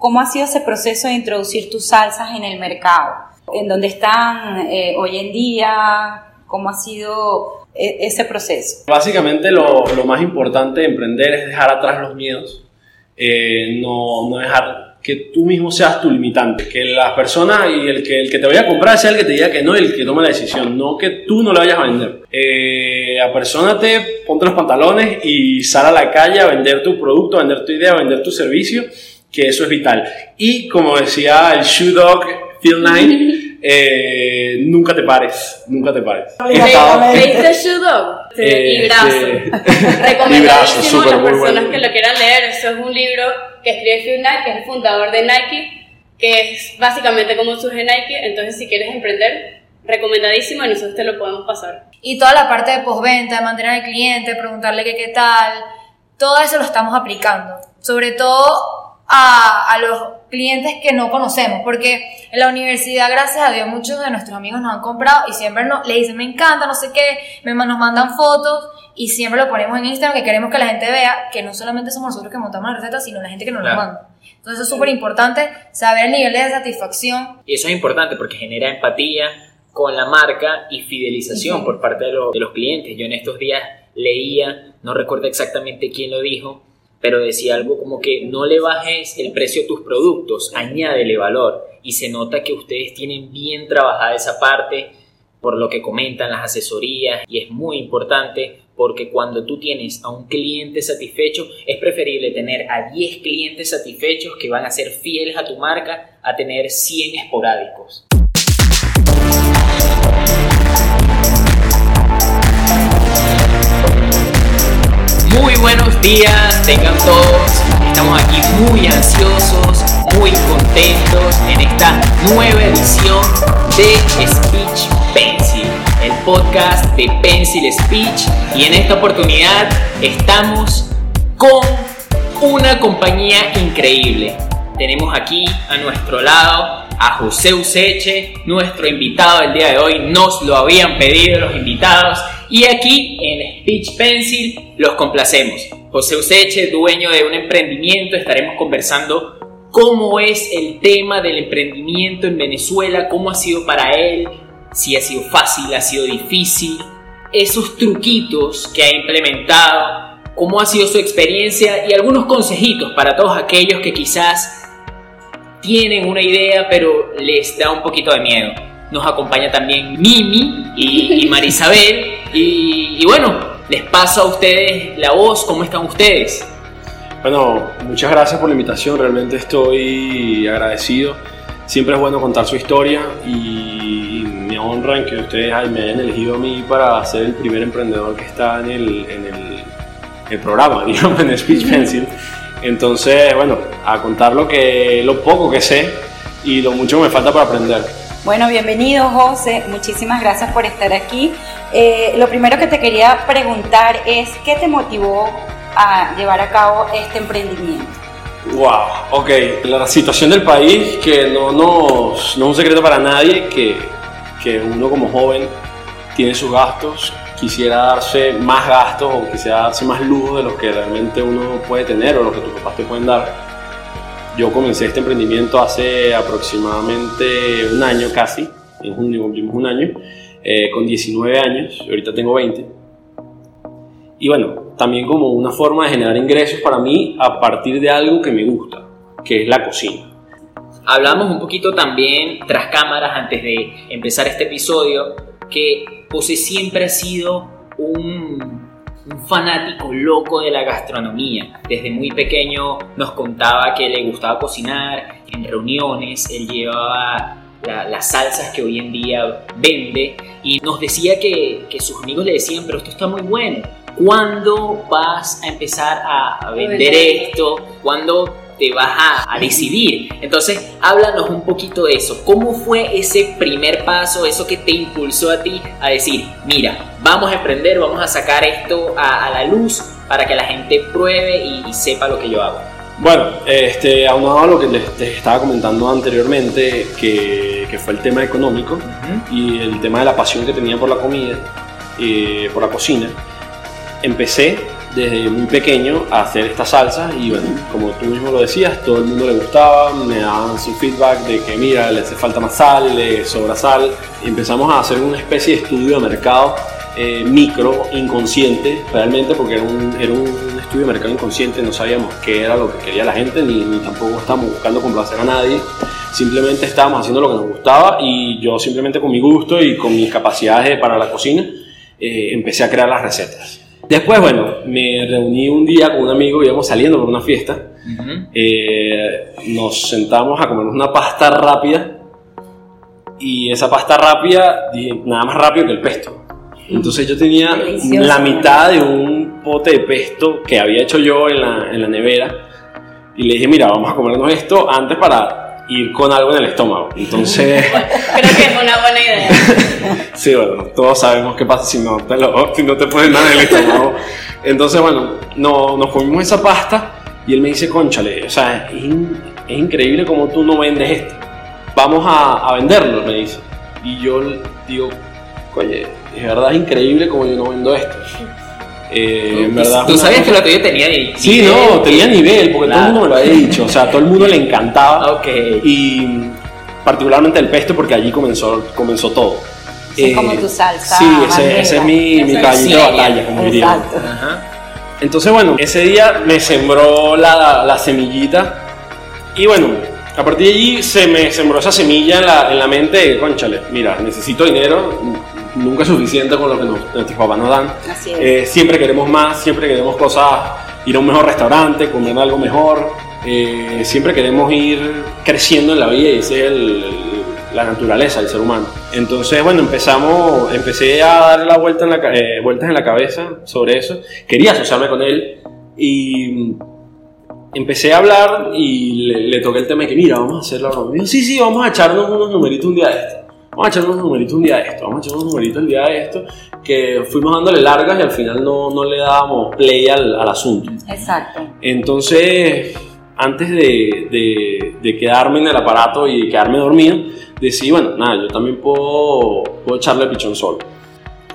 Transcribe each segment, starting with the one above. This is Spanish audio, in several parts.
¿Cómo ha sido ese proceso de introducir tus salsas en el mercado? ¿En dónde están eh, hoy en día? ¿Cómo ha sido e, ese proceso? Básicamente lo, lo, más importante de emprender es dejar atrás los miedos, eh, no, no dejar que tú mismo seas tu limitante, que la persona y el que, el que te vaya a comprar sea el que te diga que no el que tome la decisión, no que tú no le vayas a vender. Eh, apersónate, ponte los pantalones y sal a la calle a vender tu producto, a vender tu idea, a vender tu servicio, que eso es vital. Y como decía el Shoe Dog Phil Knight, eh, nunca te pares, nunca te pares. ¿Leíste Shoe Dog? Eh, librazo. Recomendadísimo a las personas que lo quieran leer. Eso es un libro que escribe Phil Knight, que es el fundador de Nike, que es básicamente como surge Nike. Entonces, si quieres emprender, recomendadísimo y nosotros te lo podemos pasar. Y toda la parte de postventa, de mantener al cliente, preguntarle qué, qué tal, todo eso lo estamos aplicando. Sobre todo a, a, los clientes que no conocemos, porque en la universidad, gracias a Dios, muchos de nuestros amigos nos han comprado y siempre nos, le dicen, me encanta, no sé qué, me, nos mandan fotos y siempre lo ponemos en Instagram que queremos que la gente vea que no solamente somos nosotros que montamos la receta, sino la gente que nos la manda. Entonces es súper importante saber el nivel de satisfacción. Y eso es importante porque genera empatía con la marca y fidelización por parte de, de los clientes. Yo en estos días leía, no recuerdo exactamente quién lo dijo, pero decía algo como que no le bajes el precio a tus productos, añádele valor. Y se nota que ustedes tienen bien trabajada esa parte por lo que comentan las asesorías y es muy importante porque cuando tú tienes a un cliente satisfecho es preferible tener a 10 clientes satisfechos que van a ser fieles a tu marca a tener 100 esporádicos. Muy buenos días, tengan todos. Estamos aquí muy ansiosos, muy contentos en esta nueva edición de Speech Pencil, el podcast de Pencil Speech. Y en esta oportunidad estamos con una compañía increíble. Tenemos aquí a nuestro lado a José Useche, nuestro invitado del día de hoy. Nos lo habían pedido los invitados y aquí en Speech Pencil los complacemos. José Useche, dueño de un emprendimiento, estaremos conversando cómo es el tema del emprendimiento en Venezuela, cómo ha sido para él, si ha sido fácil, ha sido difícil, esos truquitos que ha implementado, cómo ha sido su experiencia y algunos consejitos para todos aquellos que quizás tienen una idea pero les da un poquito de miedo. Nos acompaña también Mimi y, Marisabel. Y, y bueno, les paso a ustedes la voz. ¿Cómo están ustedes? Bueno, muchas gracias por la invitación. Realmente estoy agradecido. Siempre es bueno contar su historia y me honran que ustedes me hayan elegido a mí para ser el primer emprendedor que está en el, en el, el programa, digamos, en Speech Pencil. Entonces, bueno, a contar lo, que, lo poco que sé y lo mucho que me falta para aprender. Bueno, bienvenido José, muchísimas gracias por estar aquí. Eh, lo primero que te quería preguntar es, ¿qué te motivó a llevar a cabo este emprendimiento? Wow, ok. La situación del país, que no, no, es un secreto para nadie, que, que uno como joven tiene sus gastos, quisiera darse más gastos o quisiera darse más lujo de los que realmente uno puede tener o lo que tus papás te pueden dar yo comencé este emprendimiento hace aproximadamente un año casi, en junio cumplimos un año, eh, con 19 años, ahorita tengo 20. Y bueno, también como una forma de generar ingresos para mí a partir de algo que me gusta, que es la cocina. Hablamos un poquito también tras cámaras antes de empezar este episodio, que José siempre ha sido un un fanático loco de la gastronomía. Desde muy pequeño nos contaba que le gustaba cocinar, en reuniones él llevaba las salsas que hoy en día vende y nos decía que, que, sus amigos le decían, pero esto está muy bueno. ¿Cuándo vas a empezar a, vender esto? ¿Cuándo te vas a, a, decidir. Entonces, háblanos un poquito de eso. ¿Cómo fue ese primer paso, eso que te impulsó a ti a decir, mira, vamos a emprender, vamos a sacar esto a, la luz para que la gente pruebe y, sepa lo que yo hago? Bueno, este, aunado a lo que les, estaba comentando anteriormente, que, que fue el tema económico y el tema de la pasión que tenía por la comida, y por la cocina, empecé desde muy pequeño a hacer esta salsa y bueno, como tú mismo lo decías, todo el mundo le gustaba, me daban su feedback de que mira, le hace falta más sal, le sobra sal. Y empezamos a hacer una especie de estudio de mercado eh, micro, inconsciente, realmente, porque era un, era un estudio de mercado inconsciente, no sabíamos qué era lo que quería la gente, ni, ni tampoco estábamos buscando complacer a nadie, simplemente estábamos haciendo lo que nos gustaba y yo simplemente con mi gusto y con mis capacidades para la cocina eh, empecé a crear las recetas. Después, bueno, me reuní un día con un amigo, íbamos saliendo por una fiesta, eh, nos sentamos a comernos una pasta rápida. Y esa pasta rápida, nada más rápido que el pesto. Entonces yo tenía la mitad de un pote de pesto que había hecho yo en la, en la nevera. Y le dije, mira, vamos a comernos esto antes para ir con algo en el estómago. Entonces... Creo que es una buena idea. sí, bueno, todos sabemos qué pasa si no te, lo, si no te pones nada en el estómago. Entonces, bueno, no, nos comimos esa pasta y él me dice, conchale, o sea, es, es increíble cómo tú no vendes esto. Vamos a, a venderlo, me dice. Y yo digo, oye, es verdad es increíble como yo no vendo esto. Eh, en verdad, ¿Tú sabías que lo tuyo tenía nivel? Sí, no, tenía nivel, porque todo el mundo me lo había dicho. O sea, todo el mundo le encantaba. Ok. Y particularmente el pesto, porque allí comenzó, comenzó todo. Es como tu salsa. Sí, ese, ese es mi, mi caballito de batalla, como diría. Entonces, bueno, ese día me sembró la, la semillita. Y bueno, a partir de allí se me sembró esa semilla en la, en la mente de, conchale, mira, necesito dinero, nunca es suficiente con lo que nuestros papás nos dan. Eh, siempre queremos más, siempre queremos cosas, ir a un mejor restaurante, comer algo mejor, eh, siempre queremos ir creciendo en la vida y esa es la naturaleza del ser humano. Entonces, bueno, empezamos, empecé a dar la vuelta en la, eh, vueltas en la cabeza sobre eso, quería asociarme con él y empecé a hablar y le, toqué el tema de que, mira, vamos a hacer la broma. sí, sí, vamos a echarnos unos numeritos un día de esto. Vamos a echarnos unos numeritos un día de esto. Vamos a echarnos unos numeritos el día de esto. Que fuimos dándole largas y al final no, no le dábamos play al, al, asunto. Exacto. Entonces, antes de, de, de, quedarme en el aparato y quedarme dormido, decidí, bueno, nada, yo también puedo, puedo echarle pichón solo.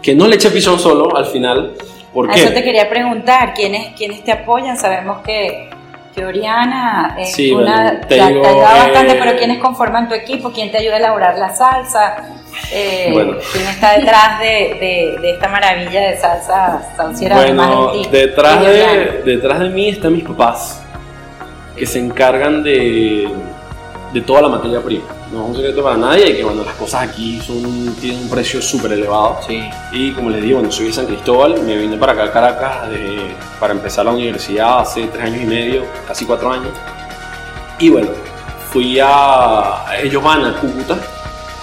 Que no le eché pichón solo al final. ¿Por qué? Eso te quería preguntar, ¿quiénes, ¿quiénes te apoyan? Sabemos que que Oriana es una, te, ayuda bastante, pero ¿quiénes conforman tu equipo? ¿Quién te ayuda a elaborar la salsa? Eh, ¿Quién está detrás de, de, esta maravilla de salsa salsiera? Bueno, detrás, de, detrás de mí están mis papás, que se encargan de, de toda la materia prima no es un secreto para nadie que bueno, las cosas aquí son, tienen un precio súper elevado. Sí. Y como les digo, bueno, soy de San Cristóbal, me vine para acá a Caracas para empezar la universidad hace tres años y medio, casi cuatro años. Y bueno, fui a. Ellos van a Cúcuta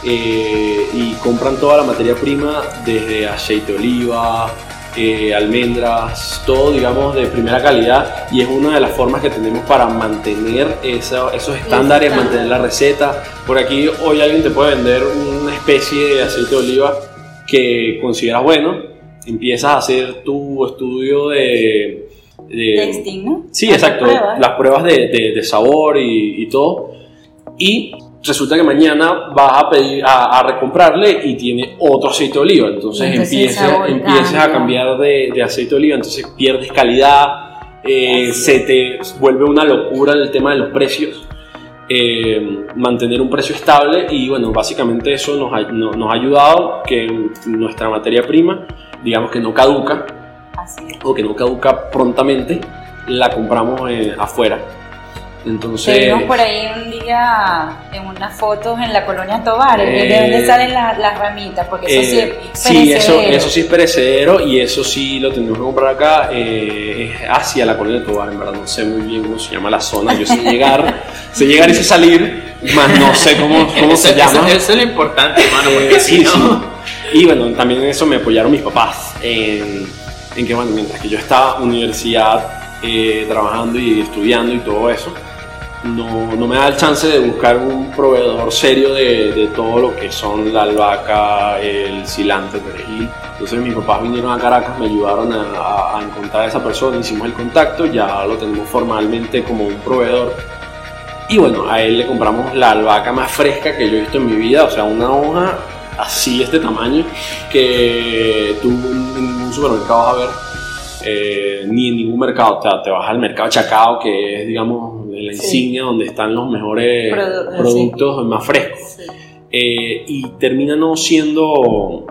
eh, y compran toda la materia prima desde aceite de oliva, eh, almendras, todo digamos de primera calidad y es una de las formas que tenemos para mantener esos estándares, mantener la receta. Por aquí hoy alguien te puede vender una especie de aceite de oliva que consideras bueno, empiezas a hacer tu estudio de... de ¿no? Sí, exacto, las pruebas de, de, sabor y, y todo. Y resulta que mañana vas a pedir a, recomprarle y tiene otro aceite de oliva. Entonces, empiezas, a cambiar de, aceite de oliva, entonces pierdes calidad, eh, se te vuelve una locura el tema de los precios. Eh, mantener un precio estable y bueno, básicamente eso nos ha, nos ha ayudado que nuestra materia prima, digamos que no caduca o que no caduca prontamente, la compramos eh, afuera entonces. Vimos por ahí un día en unas fotos en la colonia Tobar, ¿de dónde eh, salen las, ramitas? Porque eso sí es eh, perecedero. Sí, eso, eso sí es perecedero y eso sí lo tenemos que comprar acá, eh, hacia la colonia Tobar, en verdad no sé muy bien cómo se llama la zona, yo sé llegar, sé llegar y sé salir, más no sé cómo, cómo se llama. Eso, es lo importante, hermano, porque sí, sí. Y bueno, también en eso me apoyaron mis papás, en, en que bueno, mientras que yo estaba en universidad trabajando y estudiando y todo eso, no, no, me da el chance de buscar un proveedor serio de, de, todo lo que son la albahaca, el cilantro, el perejil. Entonces mis papás vinieron a Caracas, me ayudaron a, encontrar a esa persona, hicimos el contacto, ya lo tenemos formalmente como un proveedor. Y bueno, a él le compramos la albahaca más fresca que yo he visto en mi vida, o sea, una hoja así, este tamaño, que tú en un supermercado vas a ver eh, ni en ningún mercado. Te, te, vas al mercado Chacao, que es, digamos, la insignia donde están los mejores productos más frescos. Eh, y termina no siendo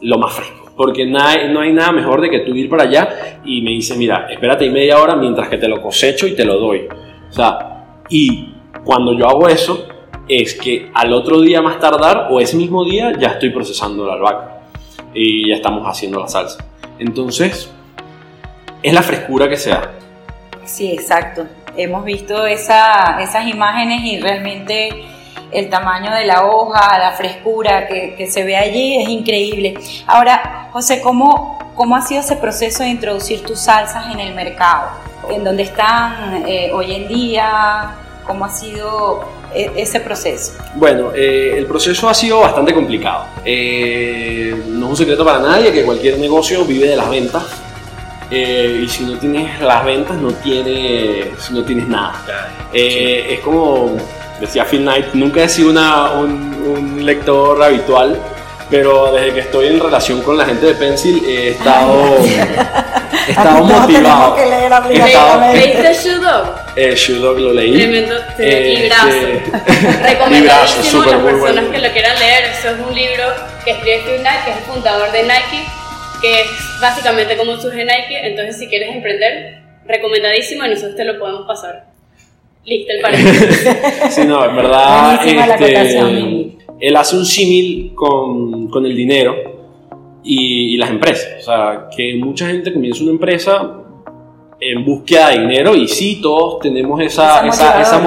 lo más fresco. Porque no hay, no hay nada mejor de que tú ir para allá y me dices, mira, espérate media hora mientras que te lo cosecho y te lo doy. O sea, y cuando yo hago eso, es que al otro día más tardar o ese mismo día ya estoy procesando la albahaca y ya estamos haciendo la salsa. Entonces, es la frescura que se da. Sí, exacto. Hemos visto esa, esas imágenes y realmente el tamaño de la hoja, la frescura que, que, se ve allí es increíble. Ahora, José, ¿cómo, ¿cómo ha sido ese proceso de introducir tus salsas en el mercado? ¿En dónde están eh, hoy en día? ¿Cómo ha sido e, ese proceso? Bueno, eh, el proceso ha sido bastante complicado. Eh, no es un secreto para nadie que cualquier negocio vive de las ventas. Eh, y si no tienes las ventas, no tienes, no tienes nada. Es como decía Phil Knight, nunca he sido una, un, lector habitual, pero desde que estoy en relación con la gente de Pencil he estado, he estado motivado. Que leer ¿Leíste Shoe Dog? Eh, Shoe Dog lo leí. Tremendo, eh, librazo. Recomendadísimo a las personas que lo quieran leer. Eso es un libro que escribe Phil Knight, que es el fundador de Nike, que es básicamente como surge Nike. Entonces, si quieres emprender, recomendadísimo y nosotros te lo podemos pasar. Listo el paréntesis. sí, no, en verdad. Este, él hace un símil con, con, el dinero y, las empresas. O sea, que mucha gente comienza una empresa en búsqueda de dinero y sí, todos tenemos esa, esa, esa,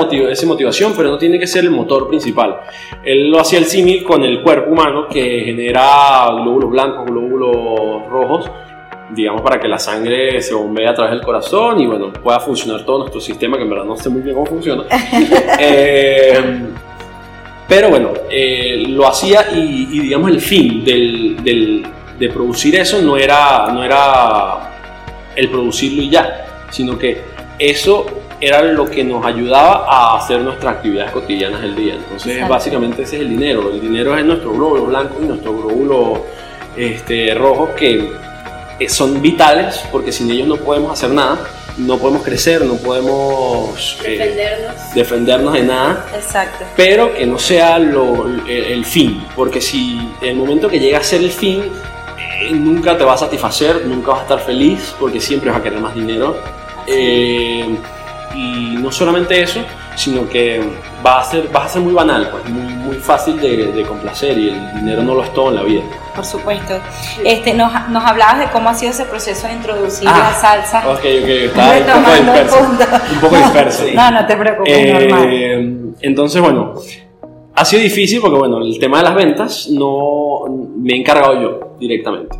motivación, pero no tiene que ser el motor principal. Él lo hacía el símil con el cuerpo humano que genera glóbulos blancos, glóbulos rojos digamos, para que la sangre se bombee a través del corazón y, bueno, pueda funcionar todo nuestro sistema, que en verdad no sé muy bien cómo funciona. Eh, pero bueno, eh, lo hacía y, digamos, el fin del, del, de producir eso no era, no era el producirlo y ya, sino que eso era lo que nos ayudaba a hacer nuestras actividades cotidianas del día. Entonces, básicamente ese es el dinero. El dinero es nuestro glóbulo blanco y nuestro glóbulo este, rojo que eh, son vitales porque sin ellos no podemos hacer nada, no podemos crecer, no podemos eh, defendernos. de nada. Exacto. Pero que no sea lo, el, fin, porque si el momento que llega a ser el fin, eh, nunca te va a satisfacer, nunca vas a estar feliz, porque siempre vas a querer más dinero. y no solamente eso, sino que va a ser, va a ser muy banal, pues muy, muy fácil de, de complacer y el dinero no lo es todo en la vida por supuesto. Este, nos, nos, hablabas de cómo ha sido ese proceso de introducir la salsa. Ok, ok, estaba un poco disperso. Un poco disperso. No, no te preocupes, eh, normal. Entonces, bueno, ha sido difícil porque, bueno, el tema de las ventas no me he encargado yo directamente.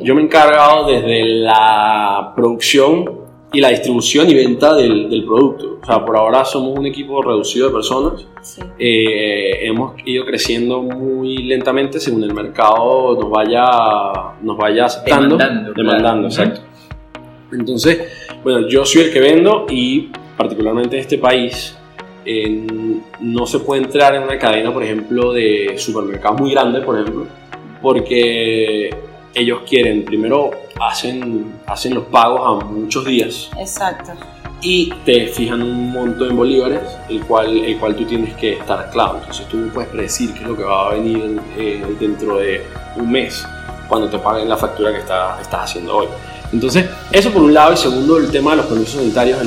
Yo me he encargado desde la producción y la distribución y venta del, del, producto. O sea, por ahora somos un equipo reducido de personas. Eh, hemos ido creciendo muy lentamente según el mercado nos vaya, nos vaya aceptando. Demandando. Demandando, exacto. Entonces, bueno, yo soy el que vendo y particularmente en este país no se puede entrar en una cadena, por ejemplo, de supermercados muy grande, por ejemplo, porque ellos quieren, primero hacen, hacen los pagos a muchos días. Exacto. Y te fijan un monto en bolívares, el cual, el cual tú tienes que estar claro. Entonces tú puedes predecir qué es lo que va a venir eh, dentro de un mes, cuando te paguen la factura que está, estás haciendo hoy. Entonces, eso por un lado. Y segundo, el tema de los permisos sanitarios.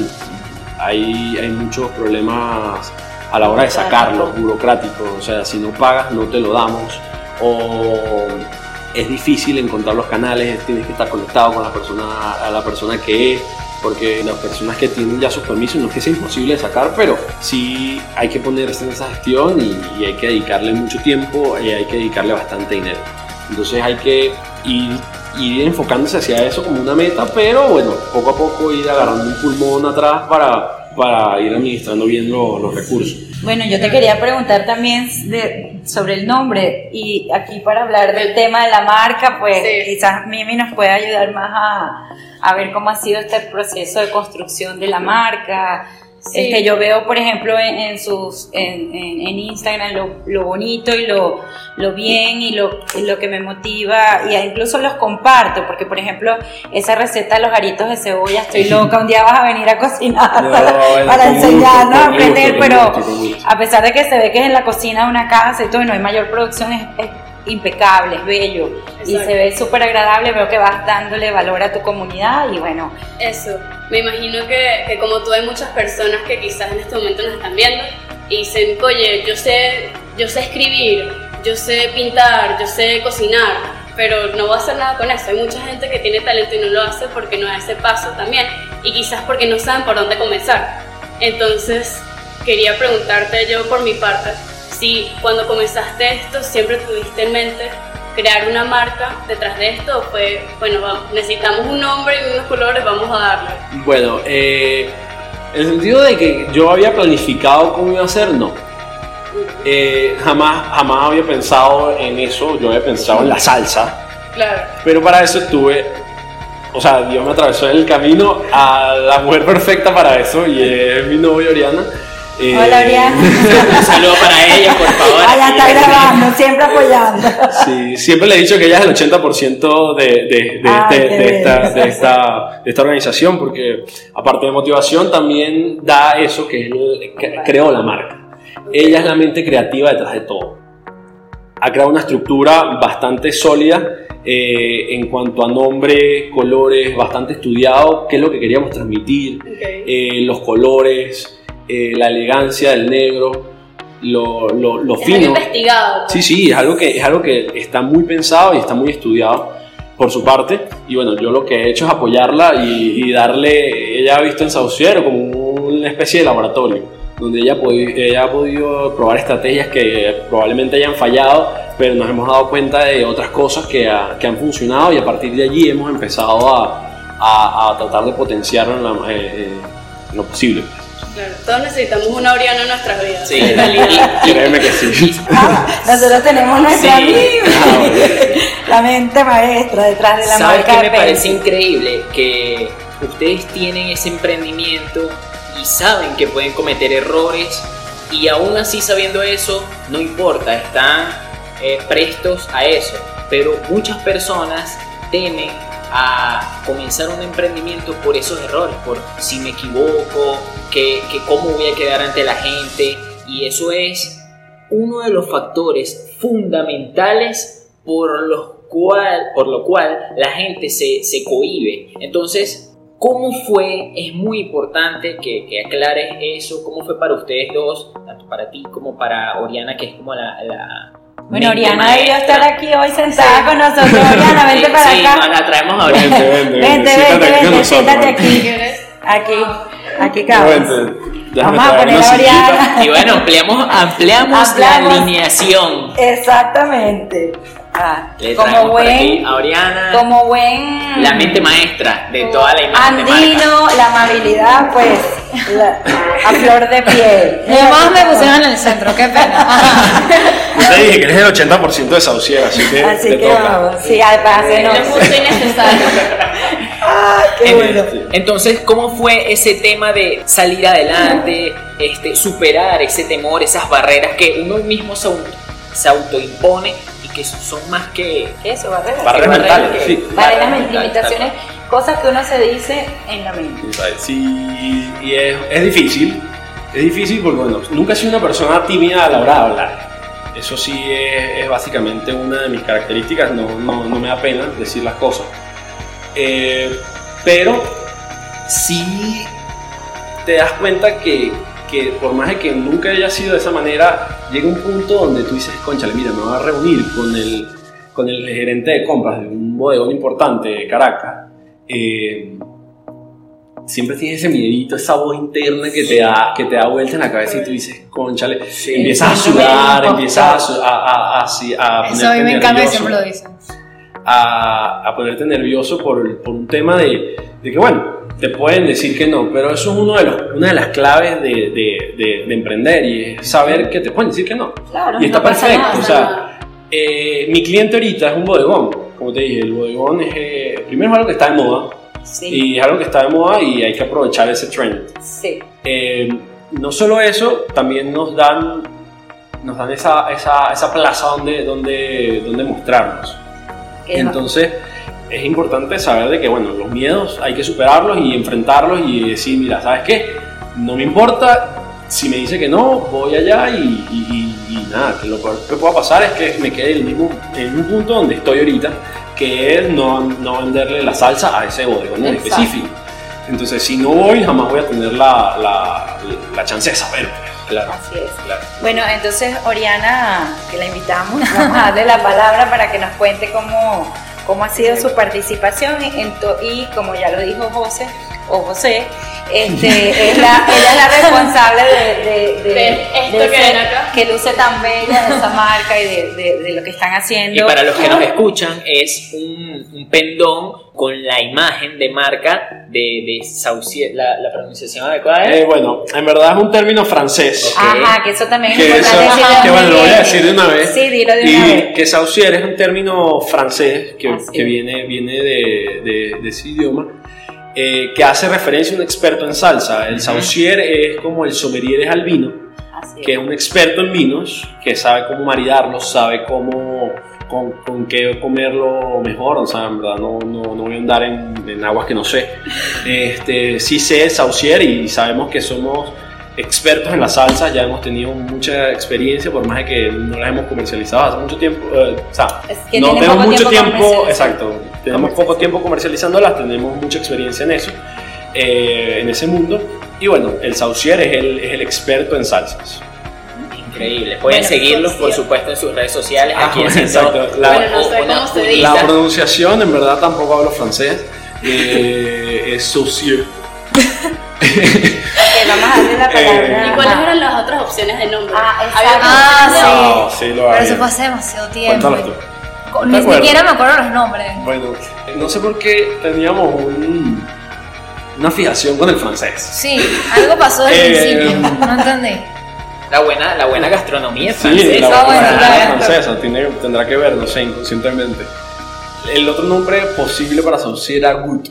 Hay, hay muchos problemas a la hora de sacarlos, burocráticos. O sea, si no pagas, no te lo damos. O es difícil encontrar los canales, tienes que estar conectado con la persona, a la persona que es, porque las personas que tienen ya sus permisos no es que sea imposible de sacar, pero sí hay que ponerse en esa gestión y, hay que dedicarle mucho tiempo y hay que dedicarle bastante dinero. Entonces hay que ir, ir enfocándose hacia eso como una meta, pero bueno, poco a poco ir agarrando un pulmón atrás para, para ir administrando bien los recursos. Bueno, yo te quería preguntar también de, sobre el nombre y aquí para hablar del tema de la marca, pues quizás Mimi nos puede ayudar más a, a, ver cómo ha sido este proceso de construcción de la marca, Este, yo veo, por ejemplo, en, sus, en, en, Instagram lo, lo, bonito y lo, lo bien y lo, lo, que me motiva y incluso los comparto, porque por ejemplo, esa receta de los aritos de cebolla, estoy loca, un día vas a venir a cocinar para, enseñarnos a aprender, pero a pesar de que se ve que es en la cocina de una casa y todo, y no hay mayor producción, es impecable, es bello y se ve súper agradable, veo que vas dándole valor a tu comunidad y bueno. Eso, me imagino que, que, como tú hay muchas personas que quizás en este momento nos están viendo y dicen, oye, yo sé, yo sé escribir, yo sé pintar, yo sé cocinar, pero no voy a hacer nada con eso. Hay mucha gente que tiene talento y no lo hace porque no da ese paso también y quizás porque no saben por dónde comenzar. Entonces, quería preguntarte yo por mi parte, si cuando comenzaste esto siempre tuviste en mente crear una marca detrás de esto, fue, bueno, necesitamos un nombre y unos colores, vamos a darle. Bueno, eh, en el sentido de que yo había planificado cómo iba a ser, no. Eh, jamás, jamás había pensado en eso, yo había pensado en la salsa. Claro. Pero para eso estuve, o sea, Dios me atravesó el camino a la mujer perfecta para eso y es mi novia Oriana. Hola, Oriana. Un saludo para ella, por favor. Allá está grabando, siempre apoyando. Sí, siempre le he dicho que ella es el 80% de, de, de, este, de, esta, de, esta, de esta organización, porque aparte de motivación, también da eso que, es que creó la marca. Ella es la mente creativa detrás de todo. Ha creado una estructura bastante sólida eh, en cuanto a nombre, colores, bastante estudiado, qué es lo que queríamos transmitir, eh, los colores, eh, la elegancia del negro, lo, lo, lo fino. investigado. Sí, sí, es algo, que, es algo que está muy pensado y está muy estudiado por su parte. Y bueno, yo lo que he hecho es apoyarla y, darle, ella ha visto en Sauciero como una especie de laboratorio, donde ella, ella ha podido probar estrategias que probablemente hayan fallado, pero nos hemos dado cuenta de otras cosas que, que han funcionado y a partir de allí hemos empezado a, a, tratar de potenciar en, eh, eh, lo posible. Claro, todos necesitamos una Oriana en nuestras vidas. Sí, en realidad. Créeme que sí. Ah, nosotros tenemos nuestra sí. Ah, la mente maestra detrás de la ¿Sabes qué me parece increíble? Que ustedes tienen ese emprendimiento y saben que pueden cometer errores y aún así sabiendo eso, no importa, están eh, prestos a eso. Pero muchas personas temen a comenzar un emprendimiento por esos errores, por si me equivoco, que, cómo voy a quedar ante la gente. Y eso es uno de los factores fundamentales por los cual, por lo cual la gente se, se cohibe. Entonces, ¿cómo fue? Es muy importante que, que, aclares eso. ¿Cómo fue para ustedes dos, tanto para ti como para Oriana, que es como la bueno, Oriana debió estar aquí hoy sentada con nosotros. Oriana, vente para sí, acá. Sí, la traemos ahora. Vente, vente, vente, vente, vente, siéntate aquí. Aquí, aquí cabes. Vamos a poner a Oriana. Y bueno, ampliamos, ampliamos, la alineación. Exactamente. Ah, como buen, a Oriana, como buen la mente maestra de toda la imagen andino, la amabilidad, pues a flor de piel. Además me pusieron en el centro, qué pena. Te dije que eres el 80% de Saucier, así que así que vamos, sí, además no. Es necesario. ah, qué bueno. Entonces, ¿cómo fue ese tema de salir adelante, este, superar ese temor, esas barreras que uno mismo se, se autoimpone que son más que... Eso, barreras. Barreras mentales, sí. Barreras, limitaciones, cosas que uno se dice en la mente. Sí, y es, es difícil. Es difícil porque, bueno, nunca he sido una persona tímida a la hora de hablar. Eso sí es, es básicamente una de mis características, no, no, no, me da pena decir las cosas. Eh, pero sí te das cuenta que, que por más de que nunca haya sido de esa manera, llega un punto donde tú dices, conchale, mira, me voy a reunir con el, con el gerente de compras de un bodegón importante de Caracas. Eh, siempre tienes ese miedito, esa voz interna que te da, que te da vuelta en la cabeza y tú dices, conchale, empiezas a sudar, empiezas a, a, a, a, Eso a mí me encanta que siempre lo dicen. A, ponerte nervioso por, por un tema de, de que, bueno, te pueden decir que no, pero eso es uno de los, una de las claves de, de, de, emprender y es saber que te pueden decir que no. Claro, y está perfecto. o sea, eh, mi cliente ahorita es un bodegón. Como te dije, el bodegón es, eh, primero es algo que está de moda. Y es algo que está de moda y hay que aprovechar ese trend. Sí. Eh, no solo eso, también nos dan, nos dan esa, esa, esa plaza donde, donde, donde mostrarnos. Entonces, es importante saber de que, bueno, los miedos hay que superarlos y enfrentarlos y decir, mira, ¿sabes qué? No me importa, si me dice que no, voy allá y, nada, que lo que pueda pasar es que me quede en el mismo, en punto donde estoy ahorita, que es no, no venderle la salsa a ese bodegón en específico. Entonces, si no voy, jamás voy a tener la, la, la chance de saber. Claro. Así es. Claro. Bueno, entonces, Oriana, que la invitamos, vamos a darle la palabra para que nos cuente cómo, cómo ha sido su participación en y como ya lo dijo José, o José, este, es la, ella es la responsable de, de, que, luce tan bella esa marca y de, lo que están haciendo. Y para los que nos escuchan, es un, un pendón con la imagen de marca de, de Saucier, la, la, pronunciación adecuada es. Eh, bueno, en verdad es un término francés. Ajá, que eso también es importante Que bueno, lo voy a decir de una vez. Sí, dilo de una y Que Saucier es un término francés que, que viene, viene de, de, de ese idioma eh, que hace referencia a un experto en salsa. El saucier es como el sommelier al vino, que es un experto en vinos, que sabe cómo maridarlos, sabe cómo con, con, qué comerlo mejor, o sea, en verdad no, no, no voy a andar en, en, aguas que no sé. Este, sí sé saucier y sabemos que somos expertos en la salsa, ya hemos tenido mucha experiencia, por más de que no las hemos comercializado hace mucho tiempo. Eh, o sea, no tenemos mucho tiempo, exacto, tenemos poco tiempo comercializándolas, tenemos mucha experiencia en eso, eh, en ese mundo. Y bueno, el Saucier es el, es el experto en salsas. Increíble. Pueden seguirlos, por supuesto, en sus redes sociales. Ah, aquí exacto. La, la, pronunciación, en verdad, tampoco hablo francés. Eh, es Saucier. vamos a darle la palabra. ¿Y cuáles eran las otras opciones de nombre? Ah, exacto. Ah, sí. Pero eso fue hace demasiado tiempo. Ni siquiera me acuerdo los nombres. Bueno, no sé por qué teníamos un, una fijación con el francés. Sí, algo pasó desde el eh, principio. No entendí. La buena, la buena gastronomía francesa. Sí, la buena francesa tiene, tendrá que ver, no sé, inconscientemente. El otro nombre posible para Saucy era Gut.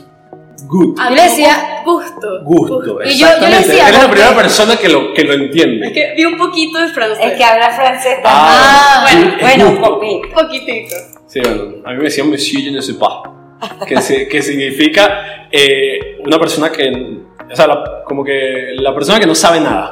Good. yo le decía gusto. Gusto, Y yo, yo le decía. Eres la primera persona que lo, que lo entiende. Es que vi un poquito de francés. Es que habla francés ah, también. Ah, bueno, bueno, poquito. Poquitito. Sí, bueno, a mí me decían Monsieur je ne sais pas. Que, que significa eh, una persona que o sea, como que la persona que no sabe nada.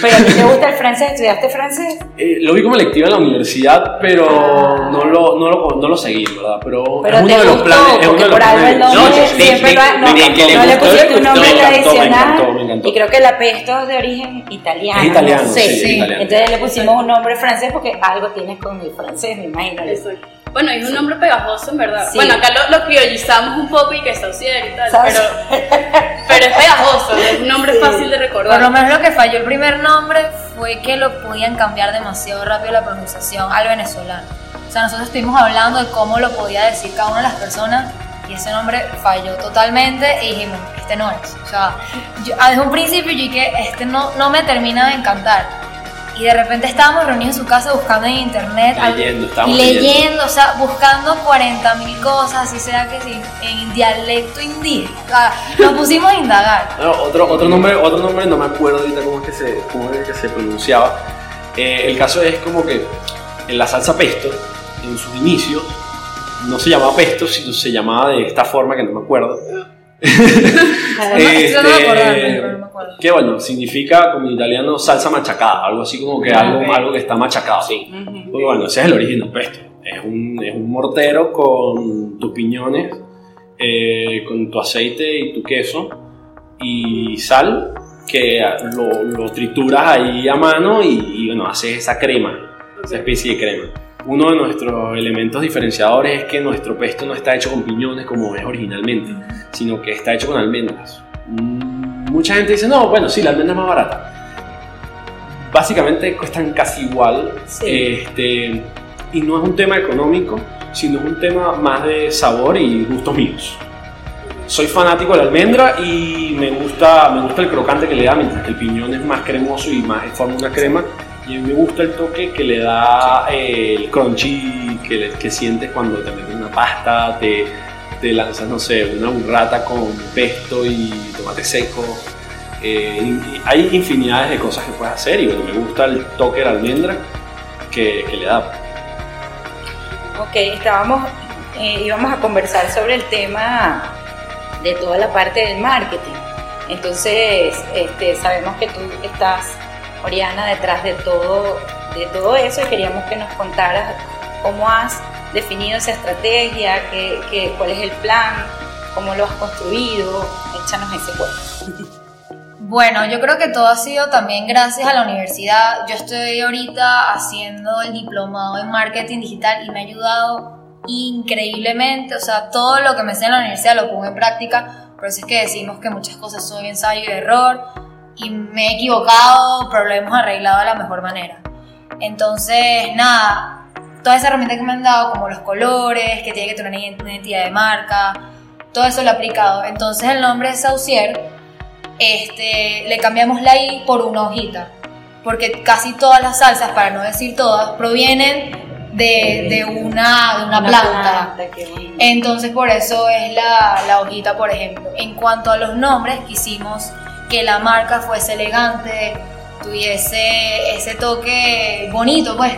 ¿Pero a ti te gusta el francés? ¿Estudiaste francés? Eh, lo vi como lectiva en la universidad, pero ah. no, lo, no, lo, no lo seguí, ¿verdad? Pero, es uno de los planes. Es uno de los planes. No, siempre va, no, no, le pusiste un nombre tradicional. Y creo que el apesto es de origen italiano. Es italiano, sí, sí, Entonces le pusimos un nombre francés porque algo tiene con el francés, me imagino. Eso. Bueno, es un nombre pegajoso, en verdad. Bueno, acá lo, lo criollizamos un poco y que está y tal, pero, pero es pegajoso, es un nombre fácil de recordar. Por lo menos lo que falló el primer nombre fue que lo podían cambiar demasiado rápido la pronunciación al venezolano. O sea, nosotros estuvimos hablando de cómo lo podía decir cada una de las personas y ese nombre falló totalmente y dijimos, este no es. O sea, yo, desde un principio yo dije, este no, no me termina de encantar y de repente estábamos reunidos en su casa buscando en internet, leyendo, leyendo, o sea, buscando 40 mil cosas, así sea que sí, en dialecto indígena. Nos pusimos a indagar. otro, otro, nombre, otro nombre, no me acuerdo ahorita cómo es que se, cómo es que se pronunciaba. Eh, el caso es como que en la salsa pesto, en sus inicios, no se llamaba pesto, sino se llamaba de esta forma que no me acuerdo este, que bueno, significa como en italiano salsa machacada, algo así como que algo, algo que está machacado. Sí. Pues bueno, ese es el origen del pesto. Es un, es un mortero con tus piñones, eh, con tu aceite y tu queso y sal que lo, lo trituras ahí a mano y, y bueno, haces esa crema, esa especie de crema. Uno de nuestros elementos diferenciadores es que nuestro pesto no está hecho con piñones como es originalmente, sino que está hecho con almendras. Mm, mucha gente dice, no, bueno, sí, la almendra es más barata. Básicamente cuestan casi igual. Este, y no es un tema económico, sino es un tema más de sabor y gustos míos. Soy fanático de la almendra y me gusta, me gusta el crocante que le da, mientras que el piñón es más cremoso y más forma una crema y a mí me gusta el toque que le da eh, el crunchy que, que sientes cuando te metes una pasta, te, te lanzas, no sé, una burrata con pesto y tomate seco. Eh, hay infinidades de cosas que puedes hacer y bueno, me gusta el toque de almendra que, le da. Ok, estábamos, eh, íbamos a conversar sobre el tema de toda la parte del marketing. Entonces, este, sabemos que tú estás, Oriana, detrás de todo, de todo eso y queríamos que nos contaras cómo has definido esa estrategia, qué, cuál es el plan, cómo lo has construido. Échanos ese cuento. Bueno, yo creo que todo ha sido también gracias a la universidad. Yo estoy ahorita haciendo el diplomado en marketing digital y me ha ayudado increíblemente. O sea, todo lo que me sé en la universidad lo pongo en práctica. Por eso es que decimos que muchas cosas son ensayo y error. Y me he equivocado, pero lo hemos arreglado de la mejor manera. Entonces, nada, toda esa herramienta que me han dado, como los colores, que tiene que tener una identidad de marca, todo eso lo he aplicado. Entonces, el nombre de Saucier, este, le cambiamos la I por una hojita. Porque casi todas las salsas, para no decir todas, provienen de, una, una, planta. Entonces por eso es la, la, hojita, por ejemplo. En cuanto a los nombres, quisimos que la marca fuese elegante, tuviese ese toque bonito, pues.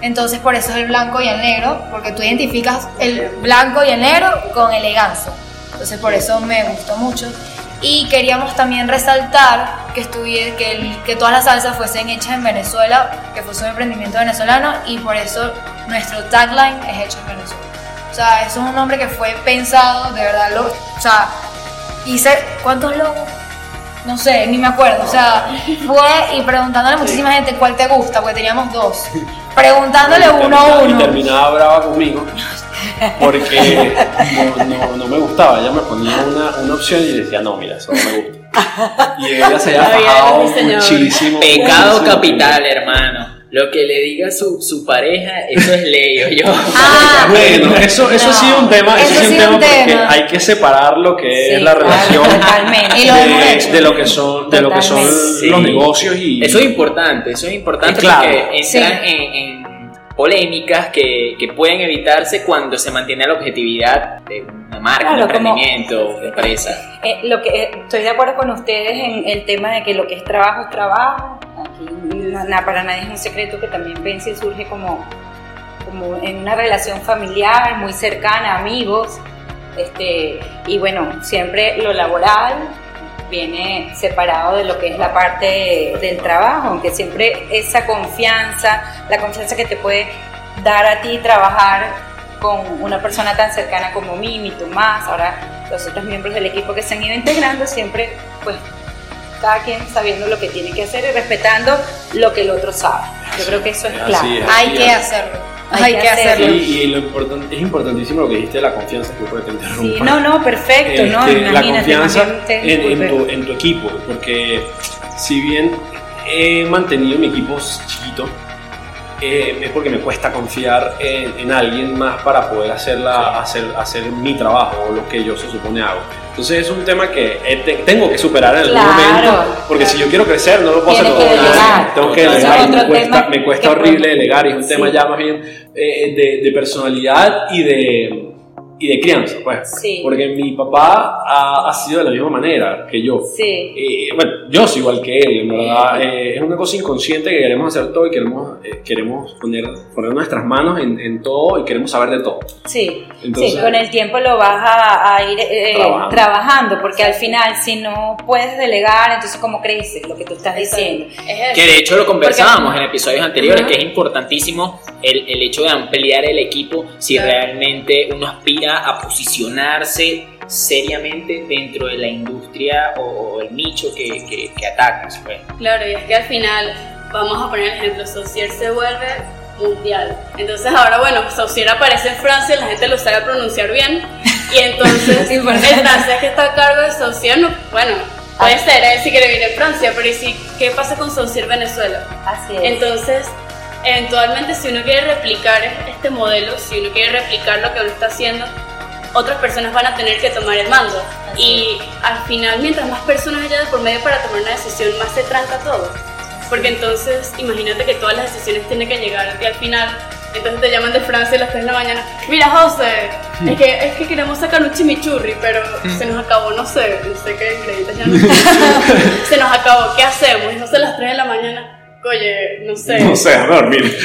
Entonces por eso es el blanco y el negro, porque tú identificas el blanco y el negro con elegancia. Entonces por eso me gustó mucho. Y queríamos también resaltar que, estuviera, que, que todas las salsas fuesen hechas en Venezuela, que fuese un emprendimiento venezolano y por eso nuestro tagline es hecho en Venezuela. O sea, eso es un nombre que fue pensado, de verdad, lo, o sea, hice, ¿cuántos logos? No sé, ni me acuerdo. O sea, fue y preguntándole a muchísima gente cuál te gusta, porque teníamos dos. Preguntándole uno a uno. Y terminaba brava conmigo porque no, no, me gustaba. Ella me ponía una, una, opción y decía, no, mira, eso no me gusta. Y ella se había bajado muchísimo. Pecado capital, hermano. Lo que le diga su, su pareja, eso es ley, yo. Ah, bueno, eso, eso ha sido un tema, eso, es un tema, porque hay que separar lo que es la relación de, lo que son, de lo que son los negocios y. Eso es importante, eso es importante porque entran en polémicas que, que, pueden evitarse cuando se mantiene la objetividad de una marca, un emprendimiento, de empresa. Eh, lo que, eh, estoy de acuerdo con ustedes en el tema de que lo que es trabajo es trabajo. Aquí para nadie es un secreto que también Pencil surge como, como en una relación familiar, muy cercana, amigos. Este, y bueno, siempre lo laboral viene separado de lo que es la parte del trabajo, aunque siempre esa confianza, la confianza que te puede dar a ti trabajar con una persona tan cercana como Mimi, Tomás, ahora los otros miembros del equipo que se han ido integrando, siempre pues cada quien sabiendo lo que tiene que hacer y respetando lo que el otro sabe. Yo creo que eso es claro. Hay que hacerlo. Hay, que hacerlo. Y, lo importante, es importantísimo lo que dijiste de la confianza, que puede te Sí, no, no, perfecto, ¿no? Este, la confianza en, tu, en tu equipo, porque si bien he mantenido mi equipo chiquito, eh, es porque me cuesta confiar en, en, alguien más para poder hacerla, hacer, hacer mi trabajo o lo que yo se supone hago. Entonces es un tema que tengo que superar en algún momento, porque si yo quiero crecer no lo puedo hacer todo. Tengo que delegar me cuesta, me cuesta horrible delegar y es un tema ya más bien eh, de, de personalidad y de y de crianza, pues. Porque mi papá ha, sido de la misma manera que yo. Sí. bueno, yo soy igual que él, en verdad. Eh, es una cosa inconsciente que queremos hacer todo y queremos, eh, queremos poner, poner nuestras manos en, en, todo y queremos saber de todo. Sí. sí, con el tiempo lo vas a, ir eh, trabajando. porque al final, si no puedes delegar, entonces, ¿cómo creces? Lo que tú estás diciendo. que de hecho lo conversábamos en episodios anteriores, que es importantísimo el, el hecho de ampliar el equipo si realmente uno aspira a posicionarse seriamente dentro de la industria o, el nicho que, que, atacas. Pues. Claro, y es que al final, vamos a poner el ejemplo, Saucier se vuelve mundial. Entonces ahora, bueno, Saucier aparece en Francia, la gente lo sabe pronunciar bien, y entonces el francés que está a cargo de Saucier, bueno, puede ser, él sí quiere vivir en Francia, pero ¿y si, qué pasa con Saucier Venezuela? Así es. Entonces, eventualmente si uno quiere replicar este modelo, si uno quiere replicar lo que uno está haciendo, otras personas van a tener que tomar el mando. y al final, mientras más personas haya de por medio para tomar una decisión, más se tranca todo. Porque entonces, imagínate que todas las decisiones tienen que llegar y al final. Entonces te llaman de Francia a las 3 de la mañana. Mira, José, Es que, es que queremos sacar un chimichurri, pero se nos acabó, no sé, no sé qué ingredientes ya no Se nos acabó, ¿qué hacemos? No sé, las 3 de la mañana. Oye, no sé. No sé, déjame dormir.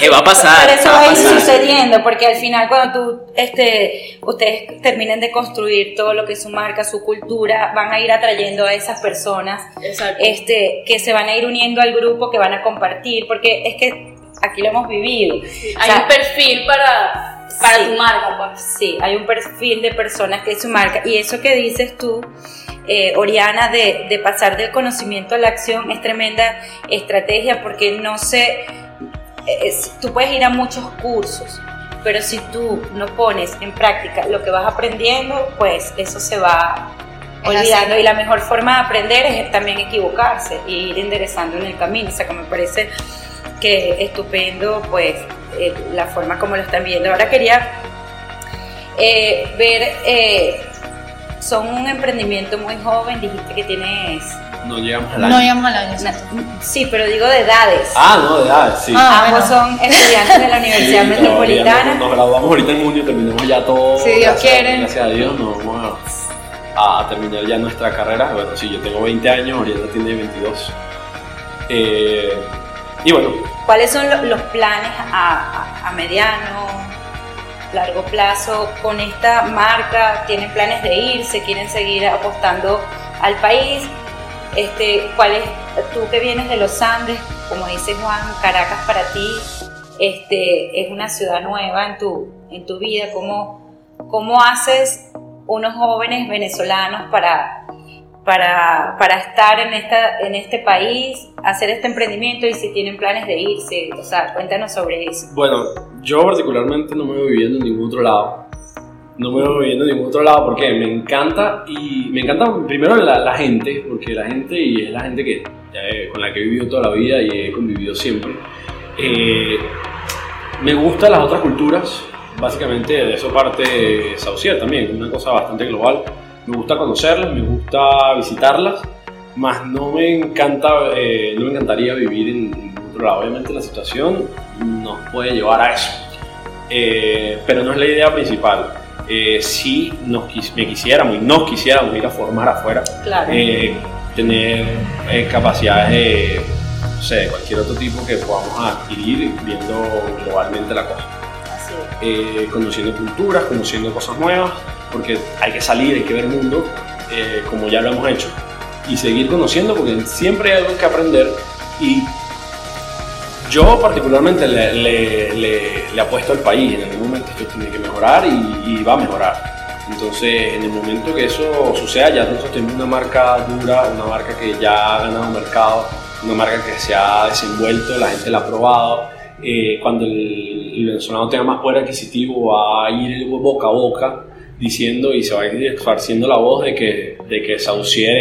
¿Qué va a pasar? Pero eso va a ir sucediendo, porque al final cuando tú, este, ustedes terminen de construir todo lo que es su marca, su cultura, van a ir atrayendo a esas personas este, que se van a ir uniendo al grupo, que van a compartir, porque es que aquí lo hemos vivido. hay un perfil para, para tu marca, pues. Sí, hay un perfil de personas que es su marca. Y eso que dices tú, eh, Oriana, de, de, pasar del conocimiento a la acción es tremenda estrategia porque no sé, tú puedes ir a muchos cursos, pero si tú no pones en práctica lo que vas aprendiendo, pues eso se va olvidando. Y la mejor forma de aprender es también equivocarse e ir enderezando en el camino. O sea, que me parece que estupendo, pues, eh, la forma como lo están viendo. Ahora quería eh, ver son un emprendimiento muy joven, dijiste que tienes... No llegamos al año. No llegamos al año. sí, pero digo de edades. Ah, no, de edades, sí. Ah, Ambos son estudiantes de la Universidad Metropolitana. Nos, graduamos ahorita en junio, terminamos ya todo. Si Dios quiere. Gracias a Dios, nos vamos a, terminar ya nuestra carrera. Bueno, sí, yo tengo 20 años, Oriana tiene 22. Eh, y bueno. ¿Cuáles son los planes a, a mediano, largo plazo con esta marca? ¿Tienen planes de irse? ¿Quieren seguir apostando al país? Este, ¿Cuál es, tú que vienes de los Andes, como dice Juan, Caracas para ti este, es una ciudad nueva en tu, en tu vida? ¿Cómo, ¿Cómo haces unos jóvenes venezolanos para para, para, estar en, esta, en este país, hacer este emprendimiento y si tienen planes de irse? O sea, cuéntanos sobre eso. Bueno, yo particularmente no me voy viviendo en ningún otro lado. No me voy viviendo en ningún otro lado porque me encanta y me encanta primero la, la gente, porque la gente y es la gente que, con la que he vivido toda la vida y he convivido siempre. Eh, me gustan las otras culturas, básicamente de eso parte Saucier también, una cosa bastante global me gusta conocerlas, me gusta visitarlas, más no me encanta, eh, no me encantaría vivir en, otro lado. Obviamente la situación nos puede llevar a eso, eh, pero no es la idea principal. Eh, si nos, me quisiéramos y nos quisiéramos ir a formar afuera, tener capacidades de, no sé, cualquier otro tipo que podamos adquirir viendo globalmente la cosa. conociendo culturas, conociendo cosas nuevas, porque hay que salir, hay que ver el mundo, eh, como ya lo hemos hecho, y seguir conociendo, porque siempre hay algo que aprender. Y yo particularmente le, le, le, apuesto al país, en algún momento esto tiene que mejorar y, va a mejorar. Entonces, en el momento que eso suceda, ya nosotros tenemos una marca dura, una marca que ya ha ganado mercado, una marca que se ha desenvuelto, la gente la ha probado. Eh, cuando el, el venezolano tenga más poder adquisitivo, va a ir boca a boca diciendo y se va a ir esparciendo la voz de que, de que Saucier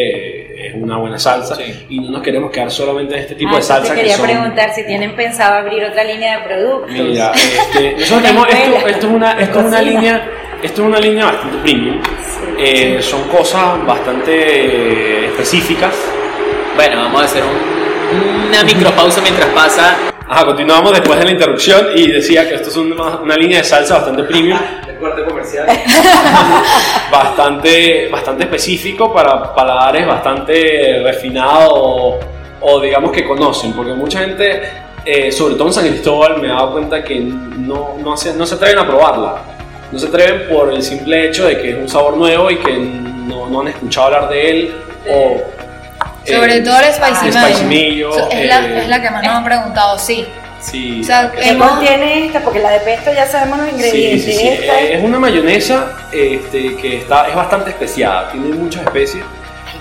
es una buena salsa y no nos queremos quedar solamente en este tipo de ah, salsa. Te quería preguntar si tienen pensado abrir otra línea de productos. Mira, este, nosotros tenemos esto, esto, es una, esto es una línea, esto es una línea bastante premium. Eh, son cosas bastante específicas. Bueno, vamos a hacer un, una micropausa mientras pasa. Ajá, continuamos después de la interrupción y decía que esto es una, una línea de salsa bastante premium corte comercial. bastante, bastante específico para paladares bastante refinados o, digamos que conocen, porque mucha gente, eh, sobre todo en San Cristóbal, me he dado cuenta que no, no, se, no se atreven a probarla. No se atreven por el simple hecho de que es un sabor nuevo y que no, no han escuchado hablar de él o... Sobre todo el spicy, es, la, es la que más nos han preguntado, sí. Sí. O sea, ¿qué contiene esta? Porque la de pesto ya sabemos los ingredientes. Sí, sí, eh, Es una mayonesa este, que está, es bastante especiada, tiene muchas especies.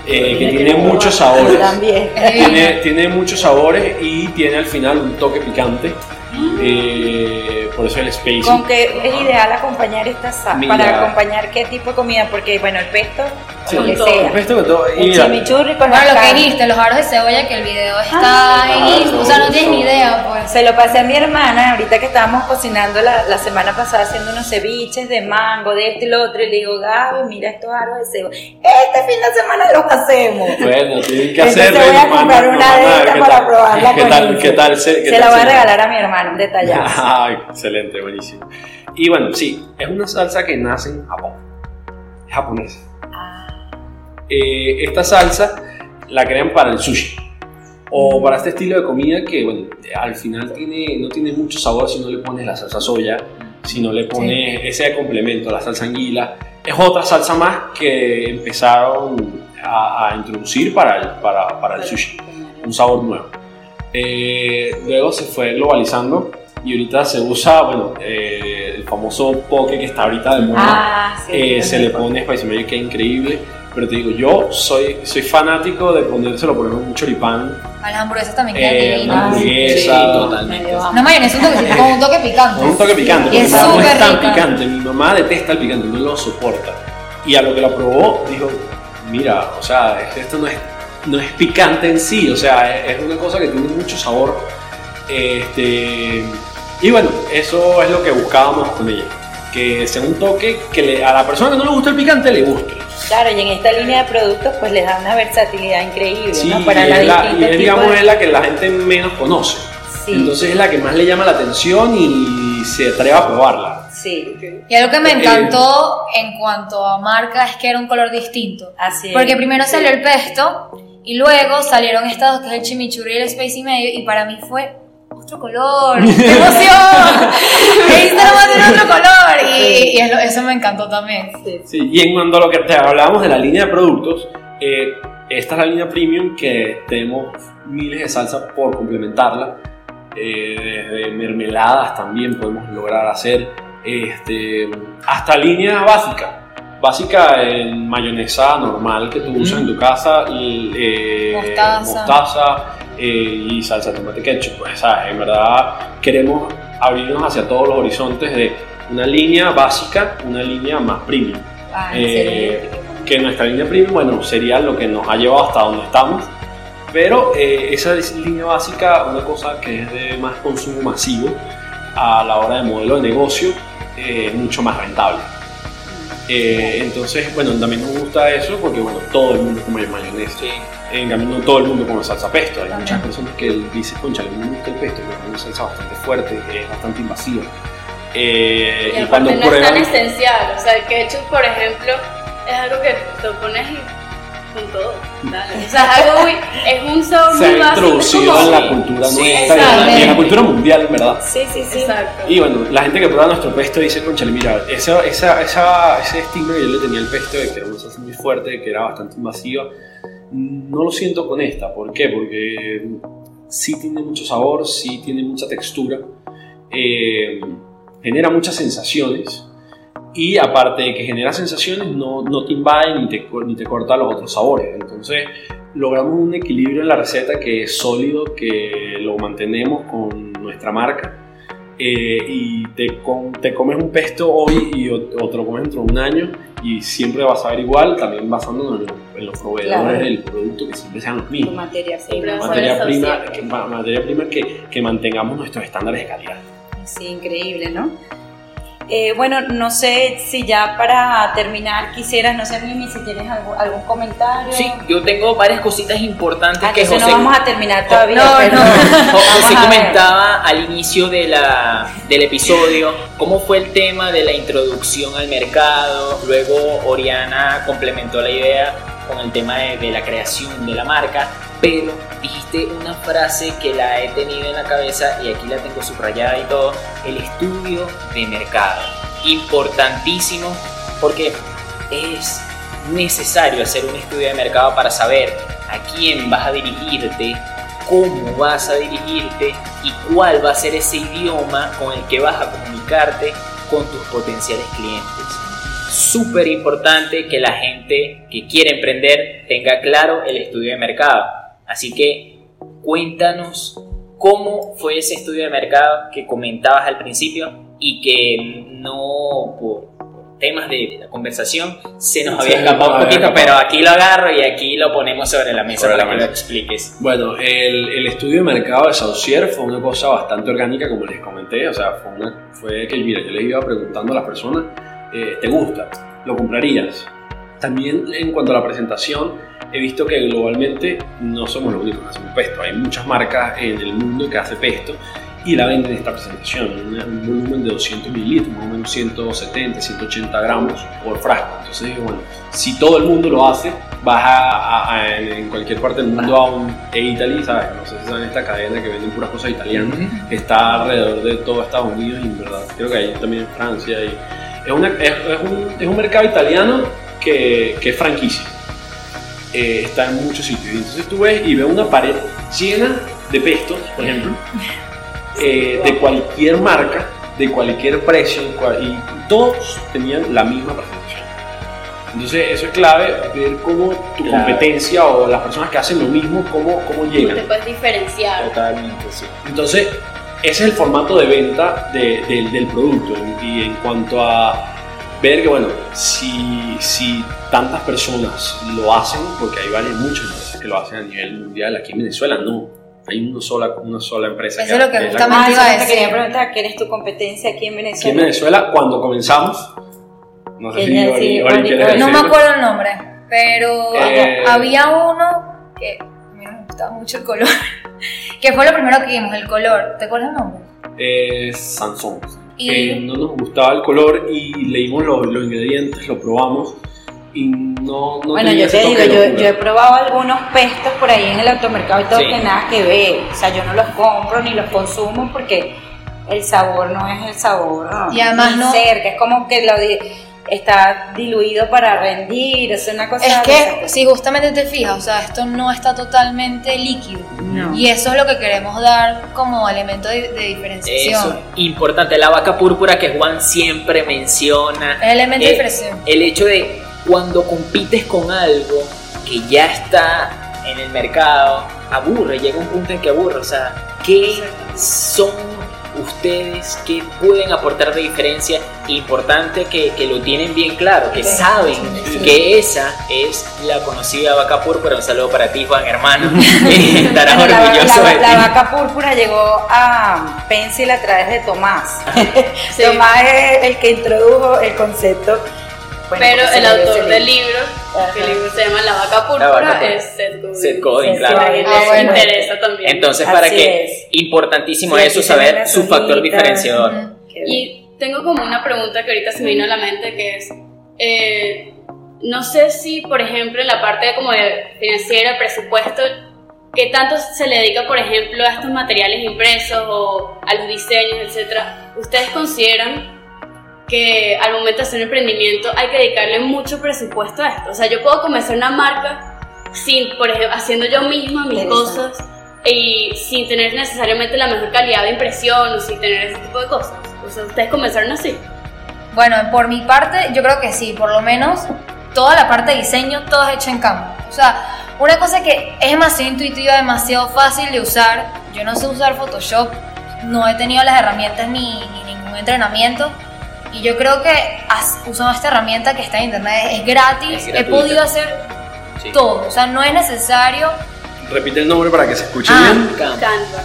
Eh, que tiene muchos sabores. También. Tiene, tiene muchos sabores y tiene al final un toque picante. Eh, por eso el space. ¿Con qué es ideal acompañar esta salsa? ¿Para acompañar qué tipo de comida? Porque, bueno, el pesto, sea. El chimichurri con bueno, lo que dijiste, los aros de cebolla, que el video está ah, en O sea, no tienes ni idea, pues. se lo pasé a mi hermana, ahorita que estábamos cocinando la, la, semana pasada haciendo unos ceviches de mango, de este y lo otro, y le digo, Gaby, mira estos árboles de cebo. Este fin de semana los hacemos. Bueno, tienen que hacerlo. voy a comprar una de estas para probarla ¿qué tal, ¿qué tal, se, se la voy a regalar a mi hermano, un detallazo. Ay, excelente, buenísimo. Y bueno, sí, es una salsa que nace en Japón. Es japonesa. Eh, esta salsa la crean para el sushi o para este estilo de comida que, bueno, al final tiene, no tiene mucho sabor si no le pones la salsa soya, si no le pones ese complemento, la salsa anguila. Es otra salsa más que empezaron a, introducir para el, para, para el sushi, un sabor nuevo. Eh, luego se fue globalizando y ahorita se usa, bueno, eh, el famoso poke que está ahorita de moda. Ah, eh, se le pone Spicy Mayo que es increíble. Pero te digo, yo soy, soy fanático de ponérselo por ejemplo un choripán. A las hamburguesas también quedan eh, divinas. hamburguesa. Sí, totalmente. No mayonesa, un toque, con un toque picante. Con un toque picante. Y es no es tan picante. Mi mamá detesta el picante, no lo soporta. Y a lo que lo probó, dijo, mira, o sea, esto no es, no es picante en sí, o sea, es una cosa que tiene mucho sabor. Este, y bueno, eso es lo que buscábamos con ella. Que sea un toque que a la persona que no le gusta el picante le guste. Claro, y en esta línea de productos pues les da una versatilidad increíble ¿no? para la, y es, digamos es la que la gente menos conoce. Entonces es la que más le llama la atención y se atreve a probarla. Sí. Y algo que me encantó en cuanto a marca es que era un color distinto. Así Porque primero salió el pesto y luego salieron estas dos que es el chimichurri y el space y medio y para mí fue otro color, ¡qué emoción! Instagram va a otro color y, eso me encantó también. Sí. y en cuanto a lo que te hablábamos de la línea de productos, eh, esta es la línea premium que tenemos miles de salsas por complementarla. Eh, desde mermeladas también podemos lograr hacer este, hasta línea básica. Básica en mayonesa normal que tú usas en tu casa, y, eh, mostaza eh, y salsa tomate ketchup. Pues, En verdad queremos abrirnos hacia todos los horizontes de una línea básica, una línea más premium. Ah, eh, que nuestra línea premium, bueno, sería lo que nos ha llevado hasta donde estamos. Pero eh, esa línea básica, una cosa que es de más consumo masivo a la hora de modelo de negocio, es mucho más rentable. Entonces, bueno, también nos gusta eso porque, bueno, todo el mundo come mayonesa en cambio no todo el mundo come salsa pesto. Hay muchas personas que dicen, concha, a mí me gusta el pesto, pero es una salsa bastante fuerte, es bastante invasiva. Eh, y, cuando no es tan esencial, o sea, el ketchup, por ejemplo, es algo que te pones y con todo. O sea, es algo muy, es un sabor Se ha introducido en la cultura nuestra y en la cultura mundial, ¿verdad? Sí, sí, sí. Exacto. Y bueno, la gente que prueba nuestro pesto dice, concha, mira, esa, esa, esa, ese estigma que yo le tenía al pesto de que era una salsa muy fuerte, que era bastante invasiva, no lo siento con esta. ¿Por qué? Porque sí tiene mucho sabor, sí tiene mucha textura, eh, genera muchas sensaciones y aparte de que genera sensaciones no, no te invade ni te, ni te corta los otros sabores. Entonces logramos un equilibrio en la receta que es sólido, que lo mantenemos con nuestra marca. Eh, y te, te, comes un pesto hoy y otro comes dentro de un año y siempre vas a ver igual, también basándonos en, los proveedores del producto que siempre sean los mismos. Materia prima. Materia prima, que, materia prima que, que mantengamos nuestros estándares de calidad. Sí, increíble, ¿no? Eh, bueno, no sé si ya para terminar quisieras, no sé, Mimi, si tienes algún, comentario. Sí, yo tengo varias cositas importantes ah, que José... no vamos a terminar todavía. No, no. José comentaba al inicio de la, del episodio cómo fue el tema de la introducción al mercado, luego Oriana complementó la idea con el tema de, de la creación de la marca, pero dijiste una frase que la he tenido en la cabeza y aquí la tengo subrayada y todo, el estudio de mercado. Importantísimo porque es necesario hacer un estudio de mercado para saber a quién vas a dirigirte, cómo vas a dirigirte y cuál va a ser ese idioma con el que vas a comunicarte con tus potenciales clientes. Súper importante que la gente que quiere emprender tenga claro el estudio de mercado Así que cuéntanos cómo fue ese estudio de mercado que comentabas al principio y que no por, temas de la conversación, se nos había escapado un poquito, pero aquí lo agarro y aquí lo ponemos sobre la mesa para que lo expliques. Bueno, el, el, estudio de mercado de Saucier fue una cosa bastante orgánica, como les comenté, o sea, fue, una, fue que, mira, yo les iba preguntando a las personas, eh, ¿te gusta? ¿Lo comprarías? También en cuanto a la presentación, he visto que globalmente no somos los únicos que hacemos pesto. Hay muchas marcas en el mundo que hacen pesto y la venden en esta presentación, en un volumen de 200 mililitros, más o menos 170, 180 gramos por frasco. Entonces digo, bueno, si todo el mundo lo hace, vas a, en cualquier parte del mundo a un e-Italy, ¿sabes? No sé si saben esta cadena que venden puras cosas italianas, que está alrededor de todo Estados Unidos y en verdad creo que hay también en Francia. Y es, una, es, un, es un mercado italiano que, que es franquicia. Eh, está en muchos sitios. entonces tú ves y ves una pared llena de pestos, por ejemplo, eh, de cualquier marca, de cualquier precio, y todos tenían la misma presentación. Entonces eso es clave, ver cómo tu competencia o las personas que hacen lo mismo, cómo, cómo llegan. Te puedes diferenciar. Totalmente, sí. Entonces ese es el formato de venta del producto. Y en cuanto a ver que, bueno, si, si tantas personas lo hacen, porque hay varias, muchas empresas que lo hacen a nivel mundial, aquí en Venezuela no. Hay una sola, una sola empresa. Eso es lo que justamente iba a decir. quería preguntar, ¿quién es tu competencia aquí en Venezuela? Aquí en Venezuela, cuando comenzamos, no sé si Ori, No me acuerdo el nombre, pero eh, había uno que me gustaba mucho el color, que fue lo primero que vimos, el color. ¿Te acuerdas el nombre? Eh, Sansón y... no nos gustaba el color y leímos los, los ingredientes, lo probamos y no, no Bueno, yo te digo, yo, yo, he probado algunos pestos por ahí en el automercado y todo que nada que ver. O sea, yo no los compro ni los consumo porque el sabor no es el sabor. Y además no. Cerca, es como que lo está diluido para rendir, es una cosa... Es que si justamente te fijas, o sea, esto no está totalmente líquido. Y eso es lo que queremos dar como elemento de, diferenciación. Eso, importante, la vaca púrpura que Juan siempre menciona. El elemento de diferenciación. El hecho de cuando compites con algo que ya está en el mercado, aburre, llega un punto en que aburre. O sea, ¿qué son ustedes que pueden aportar de diferencia importante que, que lo tienen bien claro, que saben que esa es la conocida vaca púrpura. Un saludo para ti, Juan hermano. Estarás orgulloso la, la, vaca púrpura llegó a Pencil a través de Tomás. Tomás es el que introdujo el concepto pero el autor del libro, que el libro se llama La vaca púrpura, es Seth Godin. Seth Godin, claro. Ah, interesa también. Entonces, para que, importantísimo eso, saber su factor diferenciador. Y tengo como una pregunta que ahorita se me vino a la mente, que es, eh, no sé si, por ejemplo, en la parte como de financiera, presupuesto, ¿qué tanto se le dedica, por ejemplo, a estos materiales impresos o a los diseños, etcétera? ¿Ustedes consideran que al momento de hacer un emprendimiento hay que dedicarle mucho presupuesto a esto. O sea, yo puedo comenzar una marca sin, por ejemplo, haciendo yo misma mis cosas y sin tener necesariamente la mejor calidad de impresión o sin tener ese tipo de cosas. O sea, ¿ustedes comenzaron así? Bueno, por mi parte, yo creo que sí, por lo menos toda la parte de diseño, todo es hecho en Canva. O sea, una cosa que es demasiado intuitiva, demasiado fácil de usar. Yo no sé usar Photoshop, no he tenido las herramientas ni, ni ningún entrenamiento y yo creo que usando esta herramienta que está en internet, es gratis, he podido hacer todo. O sea, no es necesario. Repite el nombre para que se escuche ah, bien.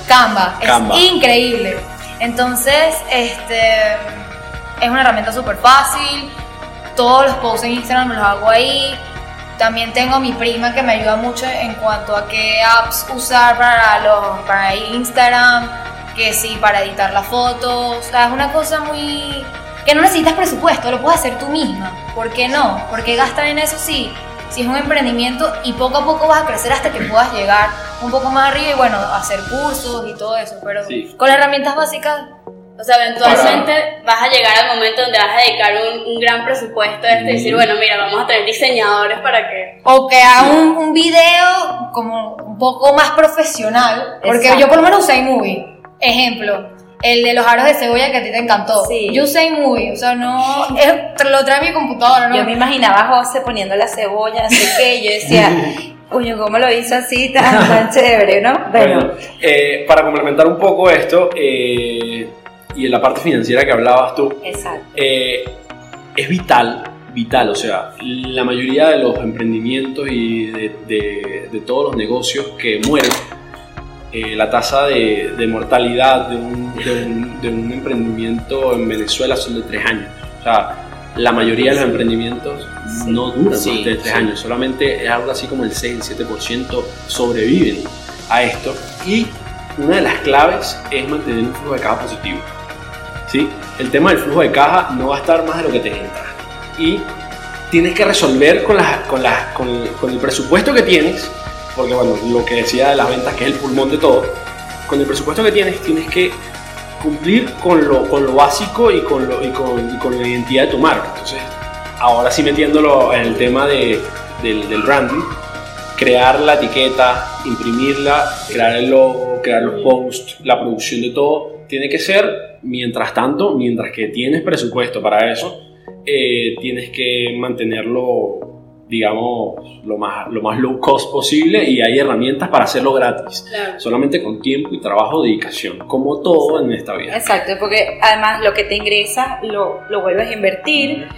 Canva. Canva. Es increíble. Entonces, este es una herramienta súper fácil. Todos los posts en Instagram los hago ahí. También tengo a mi prima que me ayuda mucho en cuanto a qué apps usar para, los, para Instagram, que sí, para editar las fotos. O sea, es una cosa muy que no necesitas presupuesto, lo puedes hacer tú misma. ¿Por qué no? Porque gastar en eso sí, si es un emprendimiento y poco a poco vas a crecer hasta que puedas llegar un poco más arriba y bueno, hacer cursos y todo eso, pero con herramientas básicas. O sea, eventualmente vas a llegar al momento donde vas a dedicar un, gran presupuesto a esto y decir, bueno, mira, vamos a tener diseñadores para que... O que haga un, un video como un poco más profesional, porque yo por lo menos usé iMovie, ejemplo el de los aros de cebolla que a ti te encantó. Sí. Yo usé muy, o sea, no. lo trae mi computadora, ¿no? Yo me imaginaba a José poniendo la cebolla, no sé qué, yo decía. Coño, ¿cómo lo hizo así tan, tan chévere, no? Bueno, eh, para complementar un poco esto, eh, y en la parte financiera que hablabas tú, Exacto. Eh, es vital, vital, o sea, la mayoría de los emprendimientos y de, de, todos los negocios que mueren, eh, la tasa de, de mortalidad de un, de un, emprendimiento en Venezuela son de tres años. O sea, la mayoría de los emprendimientos no duran más de tres años, solamente es algo así como el 6, el 7% sobreviven a esto. Y una de las claves es mantener un flujo de caja positivo. ¿Sí? El tema del flujo de caja no va a estar más de lo que te entra. Y tienes que resolver con, con, con, con el presupuesto que tienes, porque bueno, lo que decía de las ventas, que es el pulmón de todo, con el presupuesto que tienes, tienes que cumplir con lo, con lo básico y con, lo, y con, y con, la identidad de tu marca. Entonces, ahora sí metiéndolo en el tema de, del, del, branding, crear la etiqueta, imprimirla, crear el logo, crear los posts, la producción de todo, tiene que ser, mientras tanto, mientras que tienes presupuesto para eso, eh, tienes que mantenerlo digamos, lo más, lo más low cost posible y hay herramientas para hacerlo gratis. Solamente con tiempo y trabajo, dedicación, como todo en esta vida. Exacto, porque además lo que te ingresa lo, lo vuelves a invertir.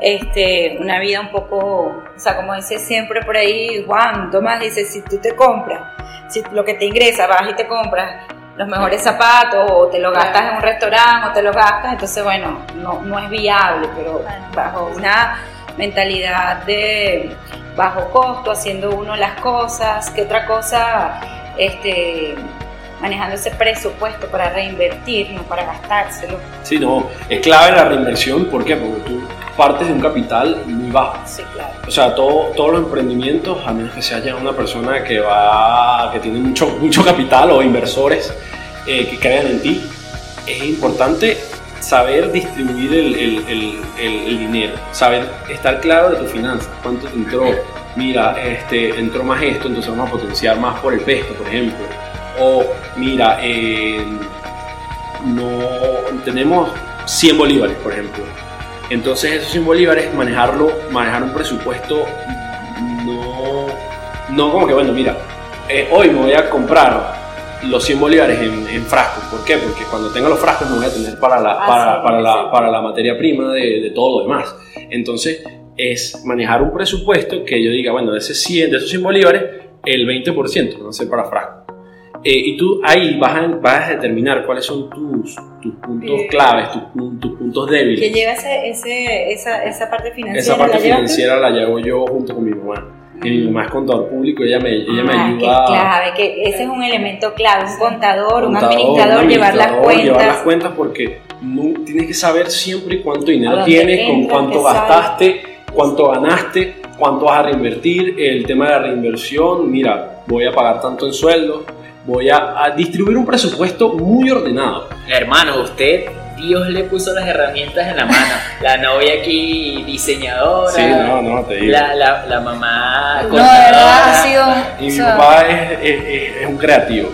Este, una vida un poco, o sea, como dice siempre por ahí Juan Tomás, dice, si tú te compras, si lo que te ingresa, vas y te compras los mejores zapatos o te lo gastas en un restaurante o te lo gastas, entonces bueno, no, no es viable, pero bajo una mentalidad de bajo costo, haciendo uno las cosas, que otra cosa, este, manejando ese presupuesto para reinvertir, no para gastárselo. Sí, no, es clave la reinversión, ¿por qué? Porque tú partes de un capital muy bajo. Sí, claro. O sea, todo, todos los emprendimientos, a menos que se haya una persona que va, que tiene mucho, mucho capital o inversores eh, que crean en ti, es importante saber distribuir el, el, el, dinero, saber estar claro de tu finanzas, cuánto entró, mira, este, entró más esto, entonces vamos a potenciar más por el pesto, por ejemplo, o mira, eh, no tenemos 100 bolívares, por ejemplo, entonces esos 100 bolívares manejarlo, manejar un presupuesto no, no como que bueno, mira, eh, hoy me voy a comprar los 100 bolívares en, frascos. ¿Por qué? Porque cuando tenga los frascos me voy a tener para la, ah, para, para, la, para la materia prima de, de, todo lo demás. Entonces, es manejar un presupuesto que yo diga, bueno, de, ese 100, de esos 100 bolívares, el 20% no ser para frascos. Eh, y tú ahí vas a, vas a, determinar cuáles son tus, tus puntos claves, tus, tus, puntos débiles. Que lleva ese, ese, esa, esa parte financiera. Esa parte financiera la llevo yo junto con mi mamá que mi mamá es contador público, ella me, ella me ah, ayuda. clave, que ese es un elemento clave, un contador, un, administrador, llevar las cuentas. Llevar las cuentas porque no, tienes que saber siempre cuánto dinero tienes, con cuánto gastaste, cuánto ganaste, cuánto vas a reinvertir, el tema de la reinversión, mira, voy a pagar tanto en sueldo, voy a, a distribuir un presupuesto muy ordenado. Hermano, usted Dios le puso las herramientas en la mano. La novia aquí diseñadora. Sí, no, no, te digo. La, la, la mamá. No, de verdad ha sido. Y mi papá es, es, es, un creativo.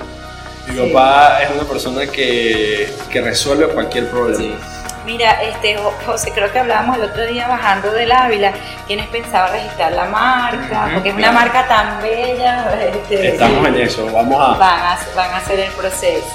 Mi papá es una persona que, que resuelve cualquier problema. Sí. Mira, este, José, creo que hablábamos el otro día bajando del Ávila, ¿quiénes pensaban registrar la marca? Porque es una marca tan bella. Este, Estamos en eso, vamos a... Van a, van a hacer el proceso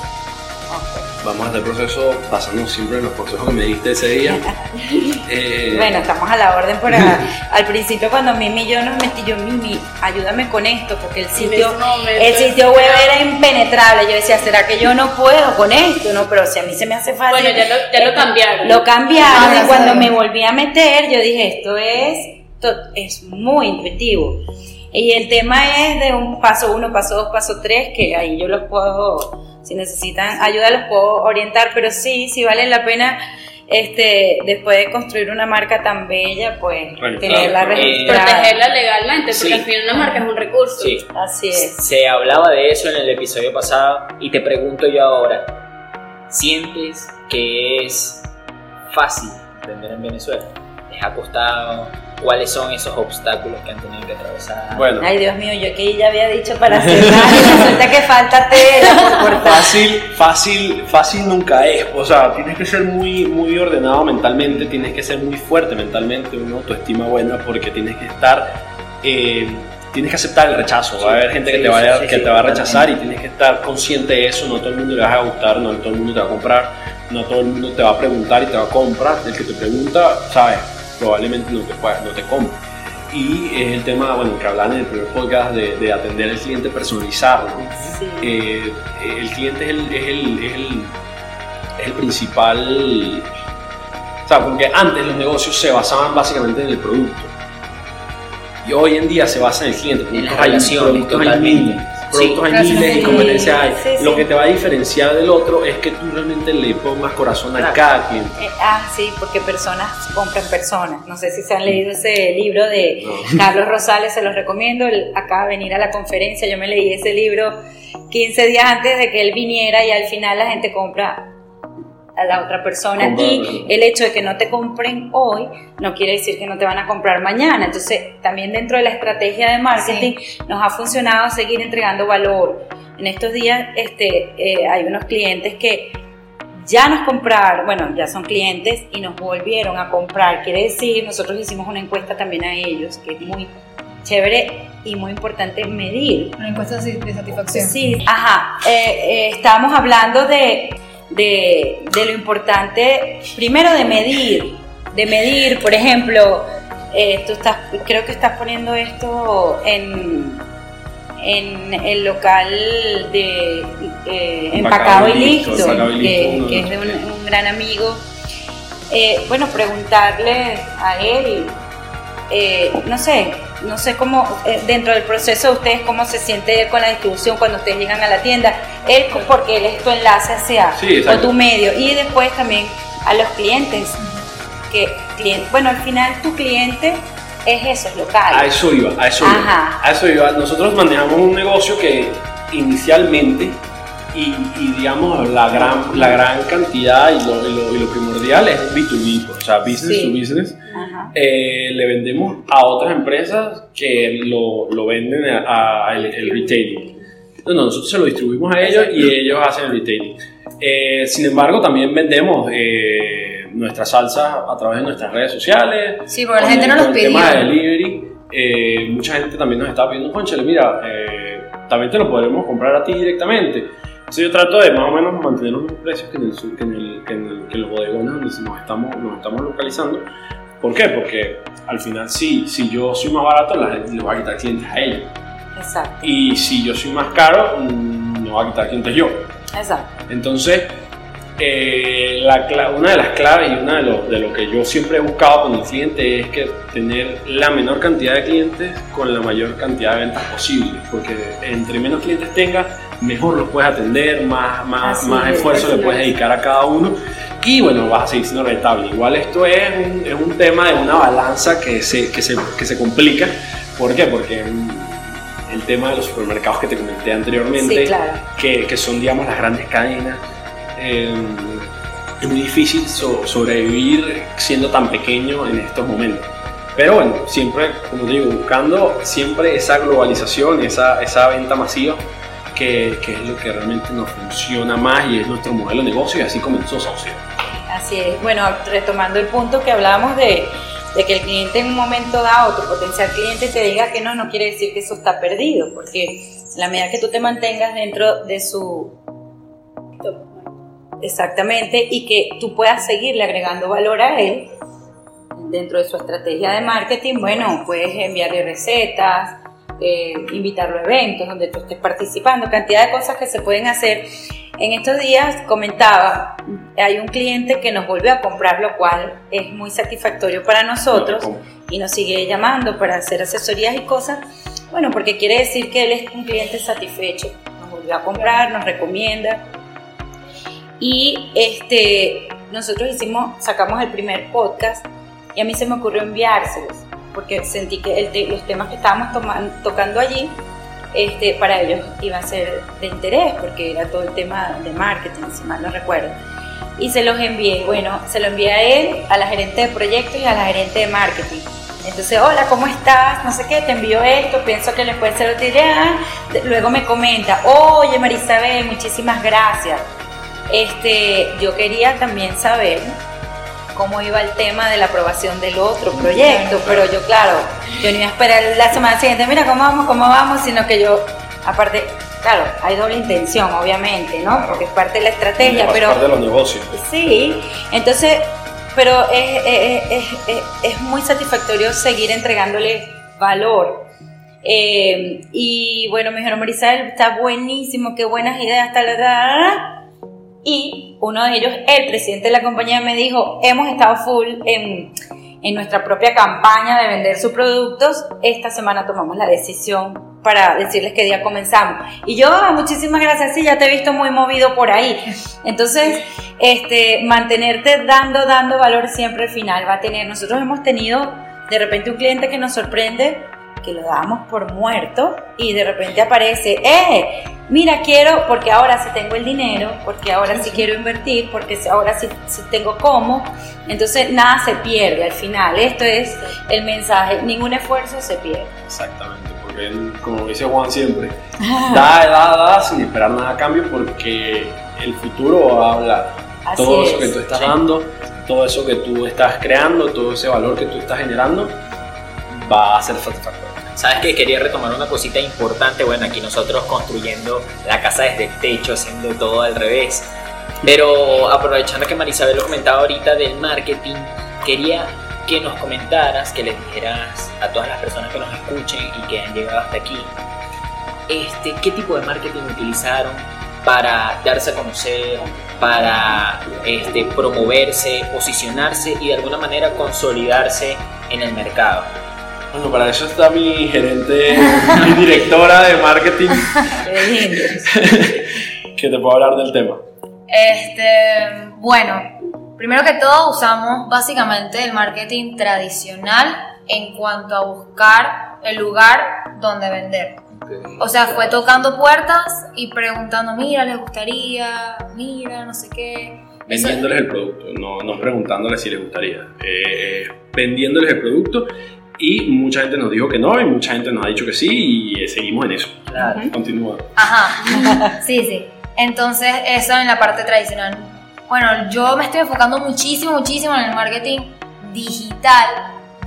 vamos a hacer proceso basándonos siempre en los consejos que me diste ese día. Eh, bueno, estamos a la orden por al principio cuando Mimi y yo nos metí, yo Mimi, ayúdame con esto, porque el sitio, el sitio web era impenetrable. Yo decía, ¿será que yo no puedo con esto? No, pero si a mí se me hace fácil. Bueno, ya lo, ya lo cambiaron. Lo cambiaron y cuando me volví a meter, yo dije, esto es, es muy intuitivo. Y el tema es de un paso uno, paso dos, paso tres, que ahí yo los puedo si necesitan ayuda los puedo orientar, pero sí, sí vale la pena este, después de construir una marca tan bella, pues tenerla registrada. Protegerla legalmente, porque al final una marca es un recurso. Sí. Así es. Se hablaba de eso en el episodio pasado y te pregunto yo ahora, ¿sientes que es fácil vender en Venezuela? ¿Les ha costado? Cuáles son esos obstáculos que han tenido que atravesar. Bueno. Ay, Dios mío, yo que ya había dicho para cerrar y resulta que falta tela por Fácil, fácil, fácil nunca es. O sea, tienes que ser muy, muy ordenado mentalmente, tienes que ser muy fuerte mentalmente, una autoestima buena, porque tienes que estar. Eh, tienes que aceptar el rechazo. Va a haber gente que, te, vaya, que te va a rechazar y tienes que estar consciente de eso. No todo el mundo le va a gustar, no todo el mundo te va a comprar, no todo el mundo te va a preguntar y te va a comprar. El que te pregunta, ¿sabes? Probablemente no te, no te compre. Y es el tema, bueno, que hablan en el primer podcast de, de atender al cliente personalizado. Eh, el cliente es el, es el, es el, es el principal... O sea, porque antes los negocios se basaban básicamente en el producto. Y hoy en día se basa en el cliente. En la relación, totalmente productos hay miles y competencias hay. Lo que te va a diferenciar del otro es que tú realmente le pongas corazón a cada cliente. Eh, ah, sí, porque personas compran personas. No sé si se han leído ese libro de Carlos Rosales, se los recomiendo. Acaba de venir a la conferencia, yo me leí ese libro 15 días antes de que él viniera y al final la gente compra a la otra persona y el hecho de que no te compren hoy no quiere decir que no te van a comprar mañana. Entonces, también dentro de la estrategia de marketing nos ha funcionado seguir entregando valor. En estos días este, eh, hay unos clientes que ya nos compraron, bueno, ya son clientes y nos volvieron a comprar. Quiere decir, nosotros hicimos una encuesta también a ellos, que es muy chévere y muy importante medir. Una encuesta de satisfacción. Sí, ajá. Eh, eh, estábamos hablando de de, lo importante, primero de medir, de medir, por ejemplo, eh, tú estás, creo que estás poniendo esto en, en el local de eh, empacado, y listo, que, es de un, gran amigo. Eh, bueno, preguntarle a él, no sé, no sé cómo, eh, dentro del proceso de ustedes, cómo se siente con la distribución cuando ustedes llegan a la tienda. Él, porque él es tu enlace hacia o tu medio. Y después también a los clientes. Que, cliente, bueno, al final tu cliente es eso, es local. A eso iba, a eso iba. A eso iba. Nosotros manejamos un negocio que inicialmente y, digamos la gran, la gran cantidad y lo, y lo, primordial es B2B, o sea, business to business. Eh, le vendemos a otras empresas que lo, lo venden a, el, retailing. No, nosotros se lo distribuimos a ellos y ellos hacen el retailing. Eh, sin embargo, también vendemos eh, nuestras salsas a través de nuestras redes sociales. Sí, porque la gente no nos pidió. El tema de delivery. mucha gente también nos está pidiendo, Conchale, mira, también te lo podemos comprar a ti directamente entonces yo trato de más o menos mantener los mismos precios que en, el, que en, el, que en, que los bodegones donde nos estamos, nos estamos localizando. ¿Por qué? Porque al final si, si yo soy más barato, la gente le va a quitar clientes a ella. Exacto. Y si yo soy más caro, me va a quitar clientes yo. Exacto. Entonces, eh, la, una de las claves y una de lo, de lo que yo siempre he buscado con el cliente es que tener la menor cantidad de clientes con la mayor cantidad de ventas posible, porque entre menos clientes tengas, mejor los puedes atender, más, más, más esfuerzo le puedes dedicar a cada uno y bueno, vas a seguir siendo rentable. Igual esto es un, es un tema de una balanza que se, que se, que se complica. ¿Por qué? Porque el tema de los supermercados que te comenté anteriormente, que, que, son digamos las grandes cadenas, eh, es muy difícil sobrevivir siendo tan pequeño en estos momentos. Pero bueno, siempre, como digo, buscando siempre esa globalización, esa, esa venta masiva que, es lo que realmente nos funciona más y es nuestro modelo de negocio y así comenzó Saucio. Así es. Bueno, retomando el punto que hablábamos de, de, que el cliente en un momento dado, tu potencial cliente te diga que no, no quiere decir que eso está perdido, porque la medida que tú te mantengas dentro de su... Exactamente, y que tú puedas seguirle agregando valor a él dentro de su estrategia de marketing, bueno, puedes enviarle recetas, eh, invitarlo a eventos donde tú estés participando, cantidad de cosas que se pueden hacer. En estos días comentaba, hay un cliente que nos volvió a comprar, lo cual es muy satisfactorio para nosotros y nos sigue llamando para hacer asesorías y cosas. Bueno, porque quiere decir que él es un cliente satisfecho, nos volvió a comprar, nos recomienda. Y este, nosotros hicimos, sacamos el primer podcast y a mí se me ocurrió enviárselos porque sentí que los temas que estábamos tocando allí este, para ellos iba a ser de interés, porque era todo el tema de marketing, si mal no recuerdo. Y se los envié, bueno, se lo envié a él, a la gerente de proyecto y a la gerente de marketing. Entonces, hola, ¿cómo estás? No sé qué, te envío esto, pienso que les puede ser utilidad. Luego me comenta, oye Marisabel, muchísimas gracias. Este, yo quería también saber cómo iba el tema de la aprobación del otro proyecto, pero yo, claro, yo ni iba a esperar la semana siguiente, mira cómo vamos, cómo vamos, sino que yo, aparte, claro, hay doble intención, obviamente, ¿no? Porque es parte de la estrategia, pero... Es parte de los negocios. Sí, entonces pero es, es, muy satisfactorio seguir entregándole valor. Eh, y bueno, me dijeron, Marisabel, está buenísimo, qué buenas ideas, tal, tal, tal. Y uno de ellos, el presidente de la compañía, me dijo, hemos estado full en, en nuestra propia campaña de vender sus productos. Esta semana tomamos la decisión para decirles qué día comenzamos. Y yo, ah, muchísimas gracias, sí, ya te he visto muy movido por ahí. Entonces, este, mantenerte dando, dando valor siempre al final va a tener. Nosotros hemos tenido de repente un cliente que nos sorprende que lo damos por muerto y de repente aparece, ¡eh! Mira, quiero, porque ahora sí tengo el dinero, porque ahora sí quiero invertir, porque ahora sí, sí tengo cómo. Entonces nada se pierde al final. Esto es el mensaje, ningún esfuerzo se pierde. Exactamente, porque como dice Juan siempre, da, da, da sin esperar nada a cambio porque el futuro va a hablar. todo eso que tú estás dando, todo eso que tú estás creando, todo ese valor que tú estás generando, va a ser satisfactorio. Sabes que quería retomar una cosita importante. Bueno, aquí nosotros construyendo la casa desde el techo, haciendo todo al revés. Pero aprovechando que Marisabel lo comentaba ahorita del marketing, quería que nos comentaras, que les dijeras a todas las personas que nos escuchen y que han llegado hasta aquí, este, qué tipo de marketing utilizaron para darse a conocer, para este, promoverse, posicionarse y de alguna manera consolidarse en el mercado. Bueno, para eso está mi gerente, mi directora de marketing. que te puedo hablar del tema. Este, bueno, primero que todo usamos básicamente el marketing tradicional en cuanto a buscar el lugar donde vender. O sea, fue tocando puertas y preguntando, mira, les gustaría, mira, no sé qué. Vendiéndoles el producto, no, no preguntándoles si les gustaría. Eh, vendiéndoles el producto y mucha gente nos dijo que no y mucha gente nos ha dicho que sí y eh, seguimos en eso. Claro. Continúa. Ajá, sí, sí. Entonces eso en la parte tradicional. Bueno, yo me estoy enfocando muchísimo, muchísimo en el marketing digital,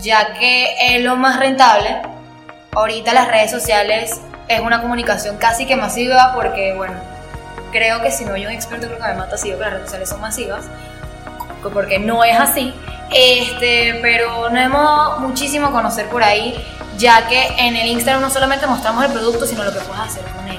ya que es lo más rentable. Ahorita las redes sociales es una comunicación casi que masiva porque, bueno, creo que si no hay un experto creo que me mata si digo que las redes sociales son masivas, porque no es así. Este, pero no hemos muchísimo conocer por ahí, ya que en el Instagram no solamente mostramos el producto, sino lo que puedes hacer con él.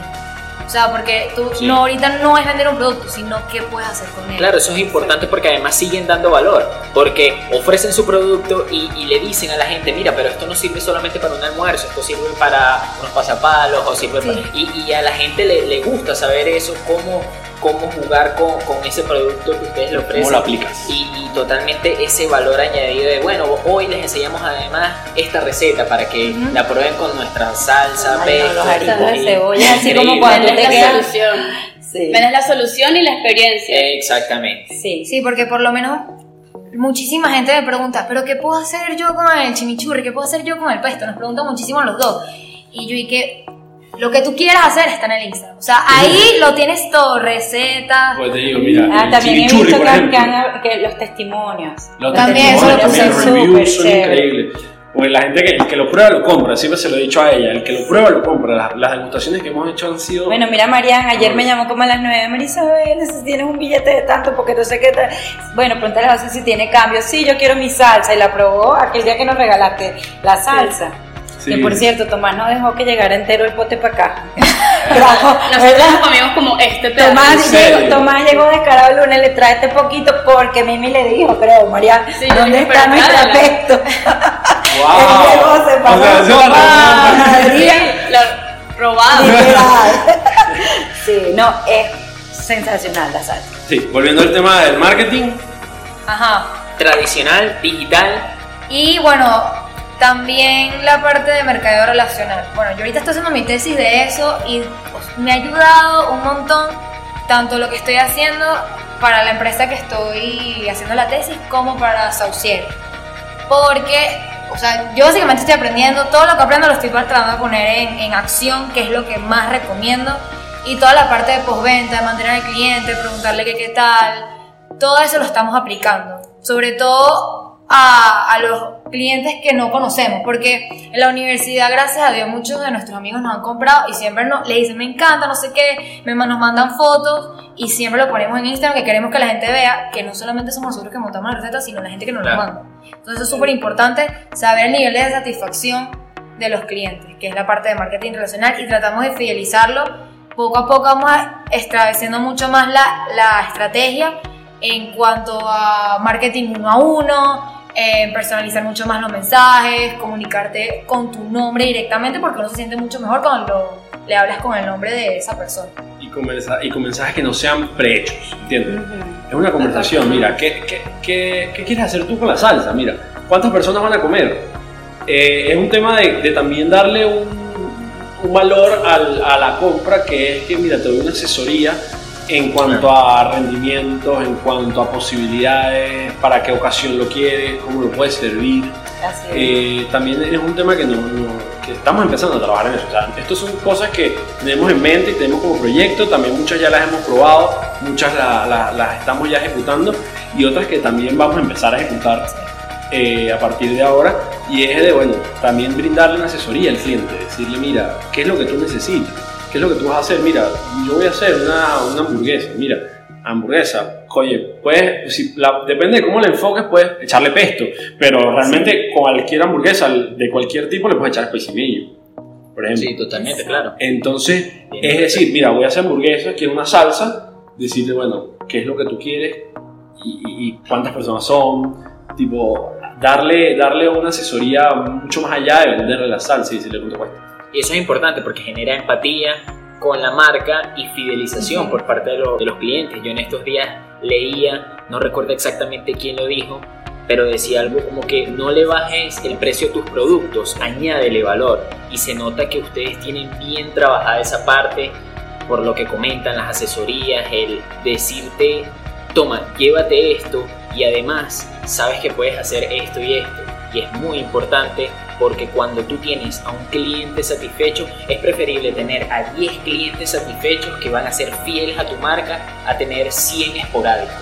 O sea, porque tú no ahorita no es vender un producto, sino qué puedes hacer con él. Claro, eso es importante porque además siguen dando valor, porque ofrecen su producto y, le dicen a la gente, mira, pero esto no sirve solamente para un almuerzo, esto sirve para unos pasapalos o sirve para... Y, a la gente le, le gusta saber eso, cómo cómo jugar con, con, ese producto que ustedes le ofrecen. ¿Cómo lo aplicas? Y, totalmente ese valor añadido de, bueno, hoy les enseñamos además esta receta para que la prueben con nuestra salsa, los de cebolla, así como cuando te queda... solución. Sí. la solución y la experiencia. Exactamente. Sí, sí, porque por lo menos muchísima gente me pregunta, ¿pero qué puedo hacer yo con el chimichurri? ¿Qué puedo hacer yo con el pesto? Nos preguntan muchísimo a los dos. Y yo, ¿y qué? Lo que tú quieras hacer está en el Instagram. O sea, ahí lo tienes todo, recetas. Pues te digo, mira, ah, también he visto que, que, los testimonios. Los también testimonios, eso lo reviews son increíbles. Pues la gente que, el que lo prueba lo compra, siempre se lo he dicho a ella, el que lo prueba lo compra. Las, degustaciones que hemos hecho han sido... Bueno, mira Marian, ayer me llamó como a las 9, Marisabel, si tienes un billete de tanto, porque no sé qué tal. Bueno, pregúntale a si tiene cambio. Sí, yo quiero mi salsa, y la probó aquel día que nos regalaste la salsa. Que por cierto, Tomás no dejó que llegara entero el pote para acá. Nosotros comimos como este pedazo. Tomás, llegó, Tomás llegó descarado el lunes, le trae este poquito porque Mimi le dijo, creo, María, ¿dónde está nuestro pesto? ¡Wow! se sí, no, es sensacional la salsa. Sí, volviendo al tema del marketing. Ajá. Tradicional, digital. Y bueno, también la parte de mercadeo relacional. Bueno, yo ahorita estoy haciendo mi tesis de eso y pues, me ha ayudado un montón tanto lo que estoy haciendo para la empresa que estoy haciendo la tesis como para Saucier. Porque, o sea, yo básicamente estoy aprendiendo, todo lo que aprendo lo estoy tratando de poner en, en acción, que es lo que más recomiendo. Y toda la parte de postventa, de mantener al cliente, preguntarle qué, qué tal, todo eso lo estamos aplicando. Sobre todo a, a los clientes que no conocemos, porque en la universidad, gracias a Dios, muchos de nuestros amigos nos han comprado y siempre nos, le dicen, me encanta, no sé qué, me, nos mandan fotos y siempre lo ponemos en Instagram, que queremos que la gente vea que no solamente somos nosotros que montamos la receta, sino la gente que nos lo manda. Entonces es súper importante saber el nivel de satisfacción de los clientes, que es la parte de marketing relacional, y tratamos de fidelizarlo. Poco a poco vamos estableciendo mucho más la, la estrategia en cuanto a marketing uno a uno, eh, personalizar mucho más los mensajes, comunicarte con tu nombre directamente porque uno se siente mucho mejor cuando le hablas con el nombre de esa persona. Y con, y con mensajes que no sean prehechos, ¿entiendes? Es una conversación, mira, ¿qué, qué, qué, qué, quieres hacer tú con la salsa? Mira, ¿cuántas personas van a comer? Eh, es un tema de, de también darle un, un valor al, a la compra que es que, mira, te doy una asesoría en cuanto a rendimientos, en cuanto a posibilidades, para qué ocasión lo quieres, cómo lo puedes servir. Eh, también es un tema que, no, que, estamos empezando a trabajar en eso. O sea, estas son cosas que tenemos en mente y tenemos como proyecto, también muchas ya las hemos probado, muchas las estamos ya ejecutando y otras que también vamos a empezar a ejecutar eh, a partir de ahora. Y es de, bueno, también brindarle una asesoría al cliente, decirle, mira, ¿qué es lo que tú necesitas? ¿Qué es lo que tú vas a hacer? Mira, yo voy a hacer una, una hamburguesa. Mira, hamburguesa, oye, pues, si depende de cómo le enfoques, puedes echarle pesto, pero realmente cualquier hamburguesa de cualquier tipo le puedes echar especimillo, por ejemplo. Sí, totalmente, claro. Entonces, es decir, mira, voy a hacer hamburguesa, quiero una salsa, decirle, bueno, qué es lo que tú quieres y, cuántas personas son, tipo, darle, darle una asesoría mucho más allá de venderle la salsa y decirle cuánto cuesta. Y eso es importante porque genera empatía con la marca y fidelización por parte de, de, los clientes. Yo en estos días leía, no recuerdo exactamente quién lo dijo, pero decía algo como que no le bajes el precio a tus productos, añádele valor. Y se nota que ustedes tienen bien trabajada esa parte por lo que comentan las asesorías, el decirte, toma, llévate esto y además sabes que puedes hacer esto y esto. Y es muy importante porque cuando tú tienes a un cliente satisfecho, es preferible tener a 10 clientes satisfechos que van a ser fieles a tu marca a tener 100 esporádicos.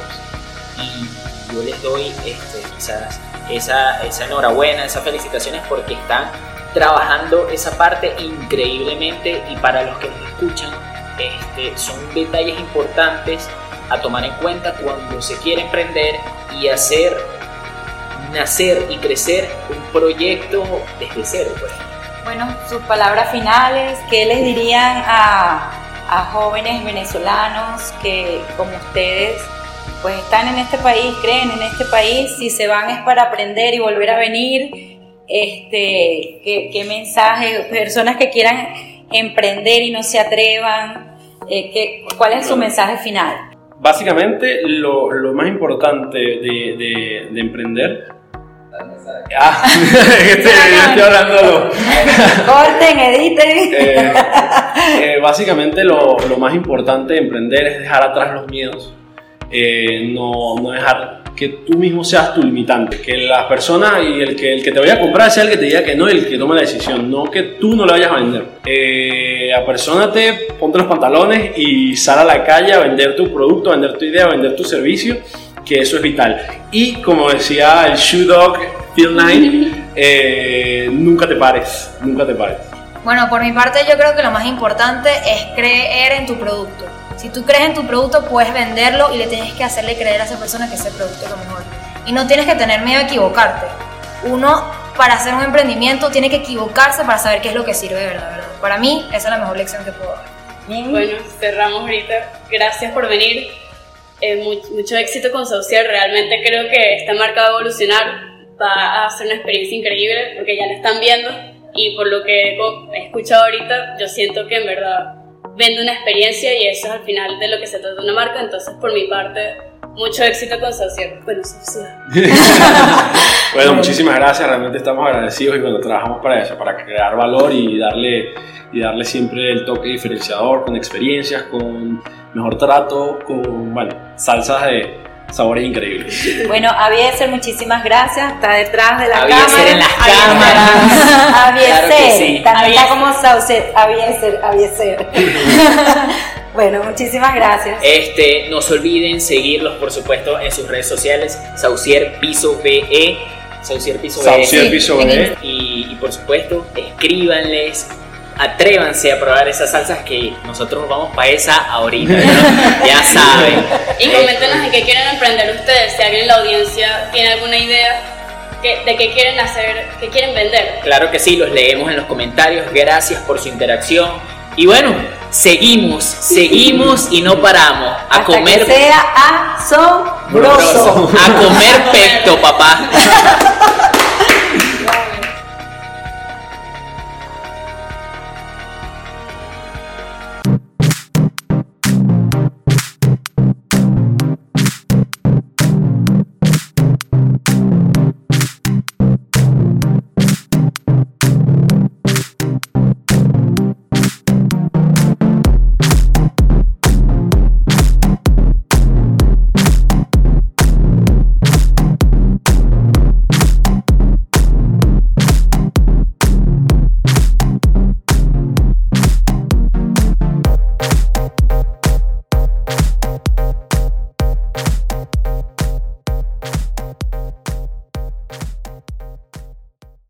Y yo les doy este, quizás esa, esa enhorabuena, esas felicitaciones porque están trabajando esa parte increíblemente y para los que nos escuchan, este, son detalles importantes a tomar en cuenta cuando se quiere emprender y hacer nacer y crecer un proyecto desde cero. Pues. Bueno, sus palabras finales, ¿qué les dirían a, a jóvenes venezolanos que como ustedes pues están en este país, creen en este país, si se van es para aprender y volver a venir, este, qué, qué mensaje, personas que quieran emprender y no se atrevan, eh, ¿qué, ¿cuál es su mensaje final? Básicamente lo, lo más importante de, de, de emprender Ah, este, estoy hablando. Corten, editen. Eh, eh, básicamente lo, lo, más importante de emprender es dejar atrás los miedos, eh, no, no, dejar que tú mismo seas tu limitante, que la persona y el que, el que te vaya a comprar sea el que te diga que no el que tome la decisión, no que tú no le vayas a vender. Eh, apersónate, ponte los pantalones y sal a la calle a vender tu producto, a vender tu idea, a vender tu servicio que eso es vital. Y como decía el Shoe Dog Phil Knight, eh, nunca te pares, nunca te pares. Bueno, por mi parte yo creo que lo más importante es creer en tu producto. Si tú crees en tu producto, puedes venderlo y le tienes que hacerle creer a esa persona que ese producto es lo mejor. Y no tienes que tener miedo a equivocarte. Uno, para hacer un emprendimiento, tiene que equivocarse para saber qué es lo que sirve de verdad. ¿verdad? Para mí, esa es la mejor lección que puedo dar. Bueno, cerramos ahorita. Gracias por venir. Eh, mucho, éxito con Saucier. Realmente creo que esta marca va a evolucionar, va a ser una experiencia increíble porque ya la están viendo y por lo que he escuchado ahorita, yo siento que en verdad vende una experiencia y eso es al final de lo que se trata de una marca. Entonces, por mi parte, mucho éxito con Saucier. Bueno, Saucier. bueno, muchísimas gracias. Realmente estamos agradecidos y bueno, trabajamos para eso, para crear valor y darle, y darle siempre el toque diferenciador con experiencias, con mejor trato, con, bueno, salsas de sabores increíbles. Bueno, Avieser, muchísimas gracias, está detrás de la Avieser cámara. en las cámaras. Avieser, también está como Saucer, Avieser, Avieser. bueno, muchísimas gracias. Este, no se olviden seguirlos, por supuesto, en sus redes sociales, Saucier Piso BE Saucier Piso Saucier Piso Y, y por supuesto, escríbanles, atrévanse a probar esas salsas que nosotros vamos para esa ahorita, ya saben. Y coméntenos en qué quieren emprender ustedes, si alguien en la audiencia tiene alguna idea de qué quieren hacer, qué quieren vender. Claro que sí, los leemos en los comentarios, gracias por su interacción. Y bueno, seguimos, seguimos y no paramos. A Hasta comer. Que sea asombroso. A comer pesto, papá.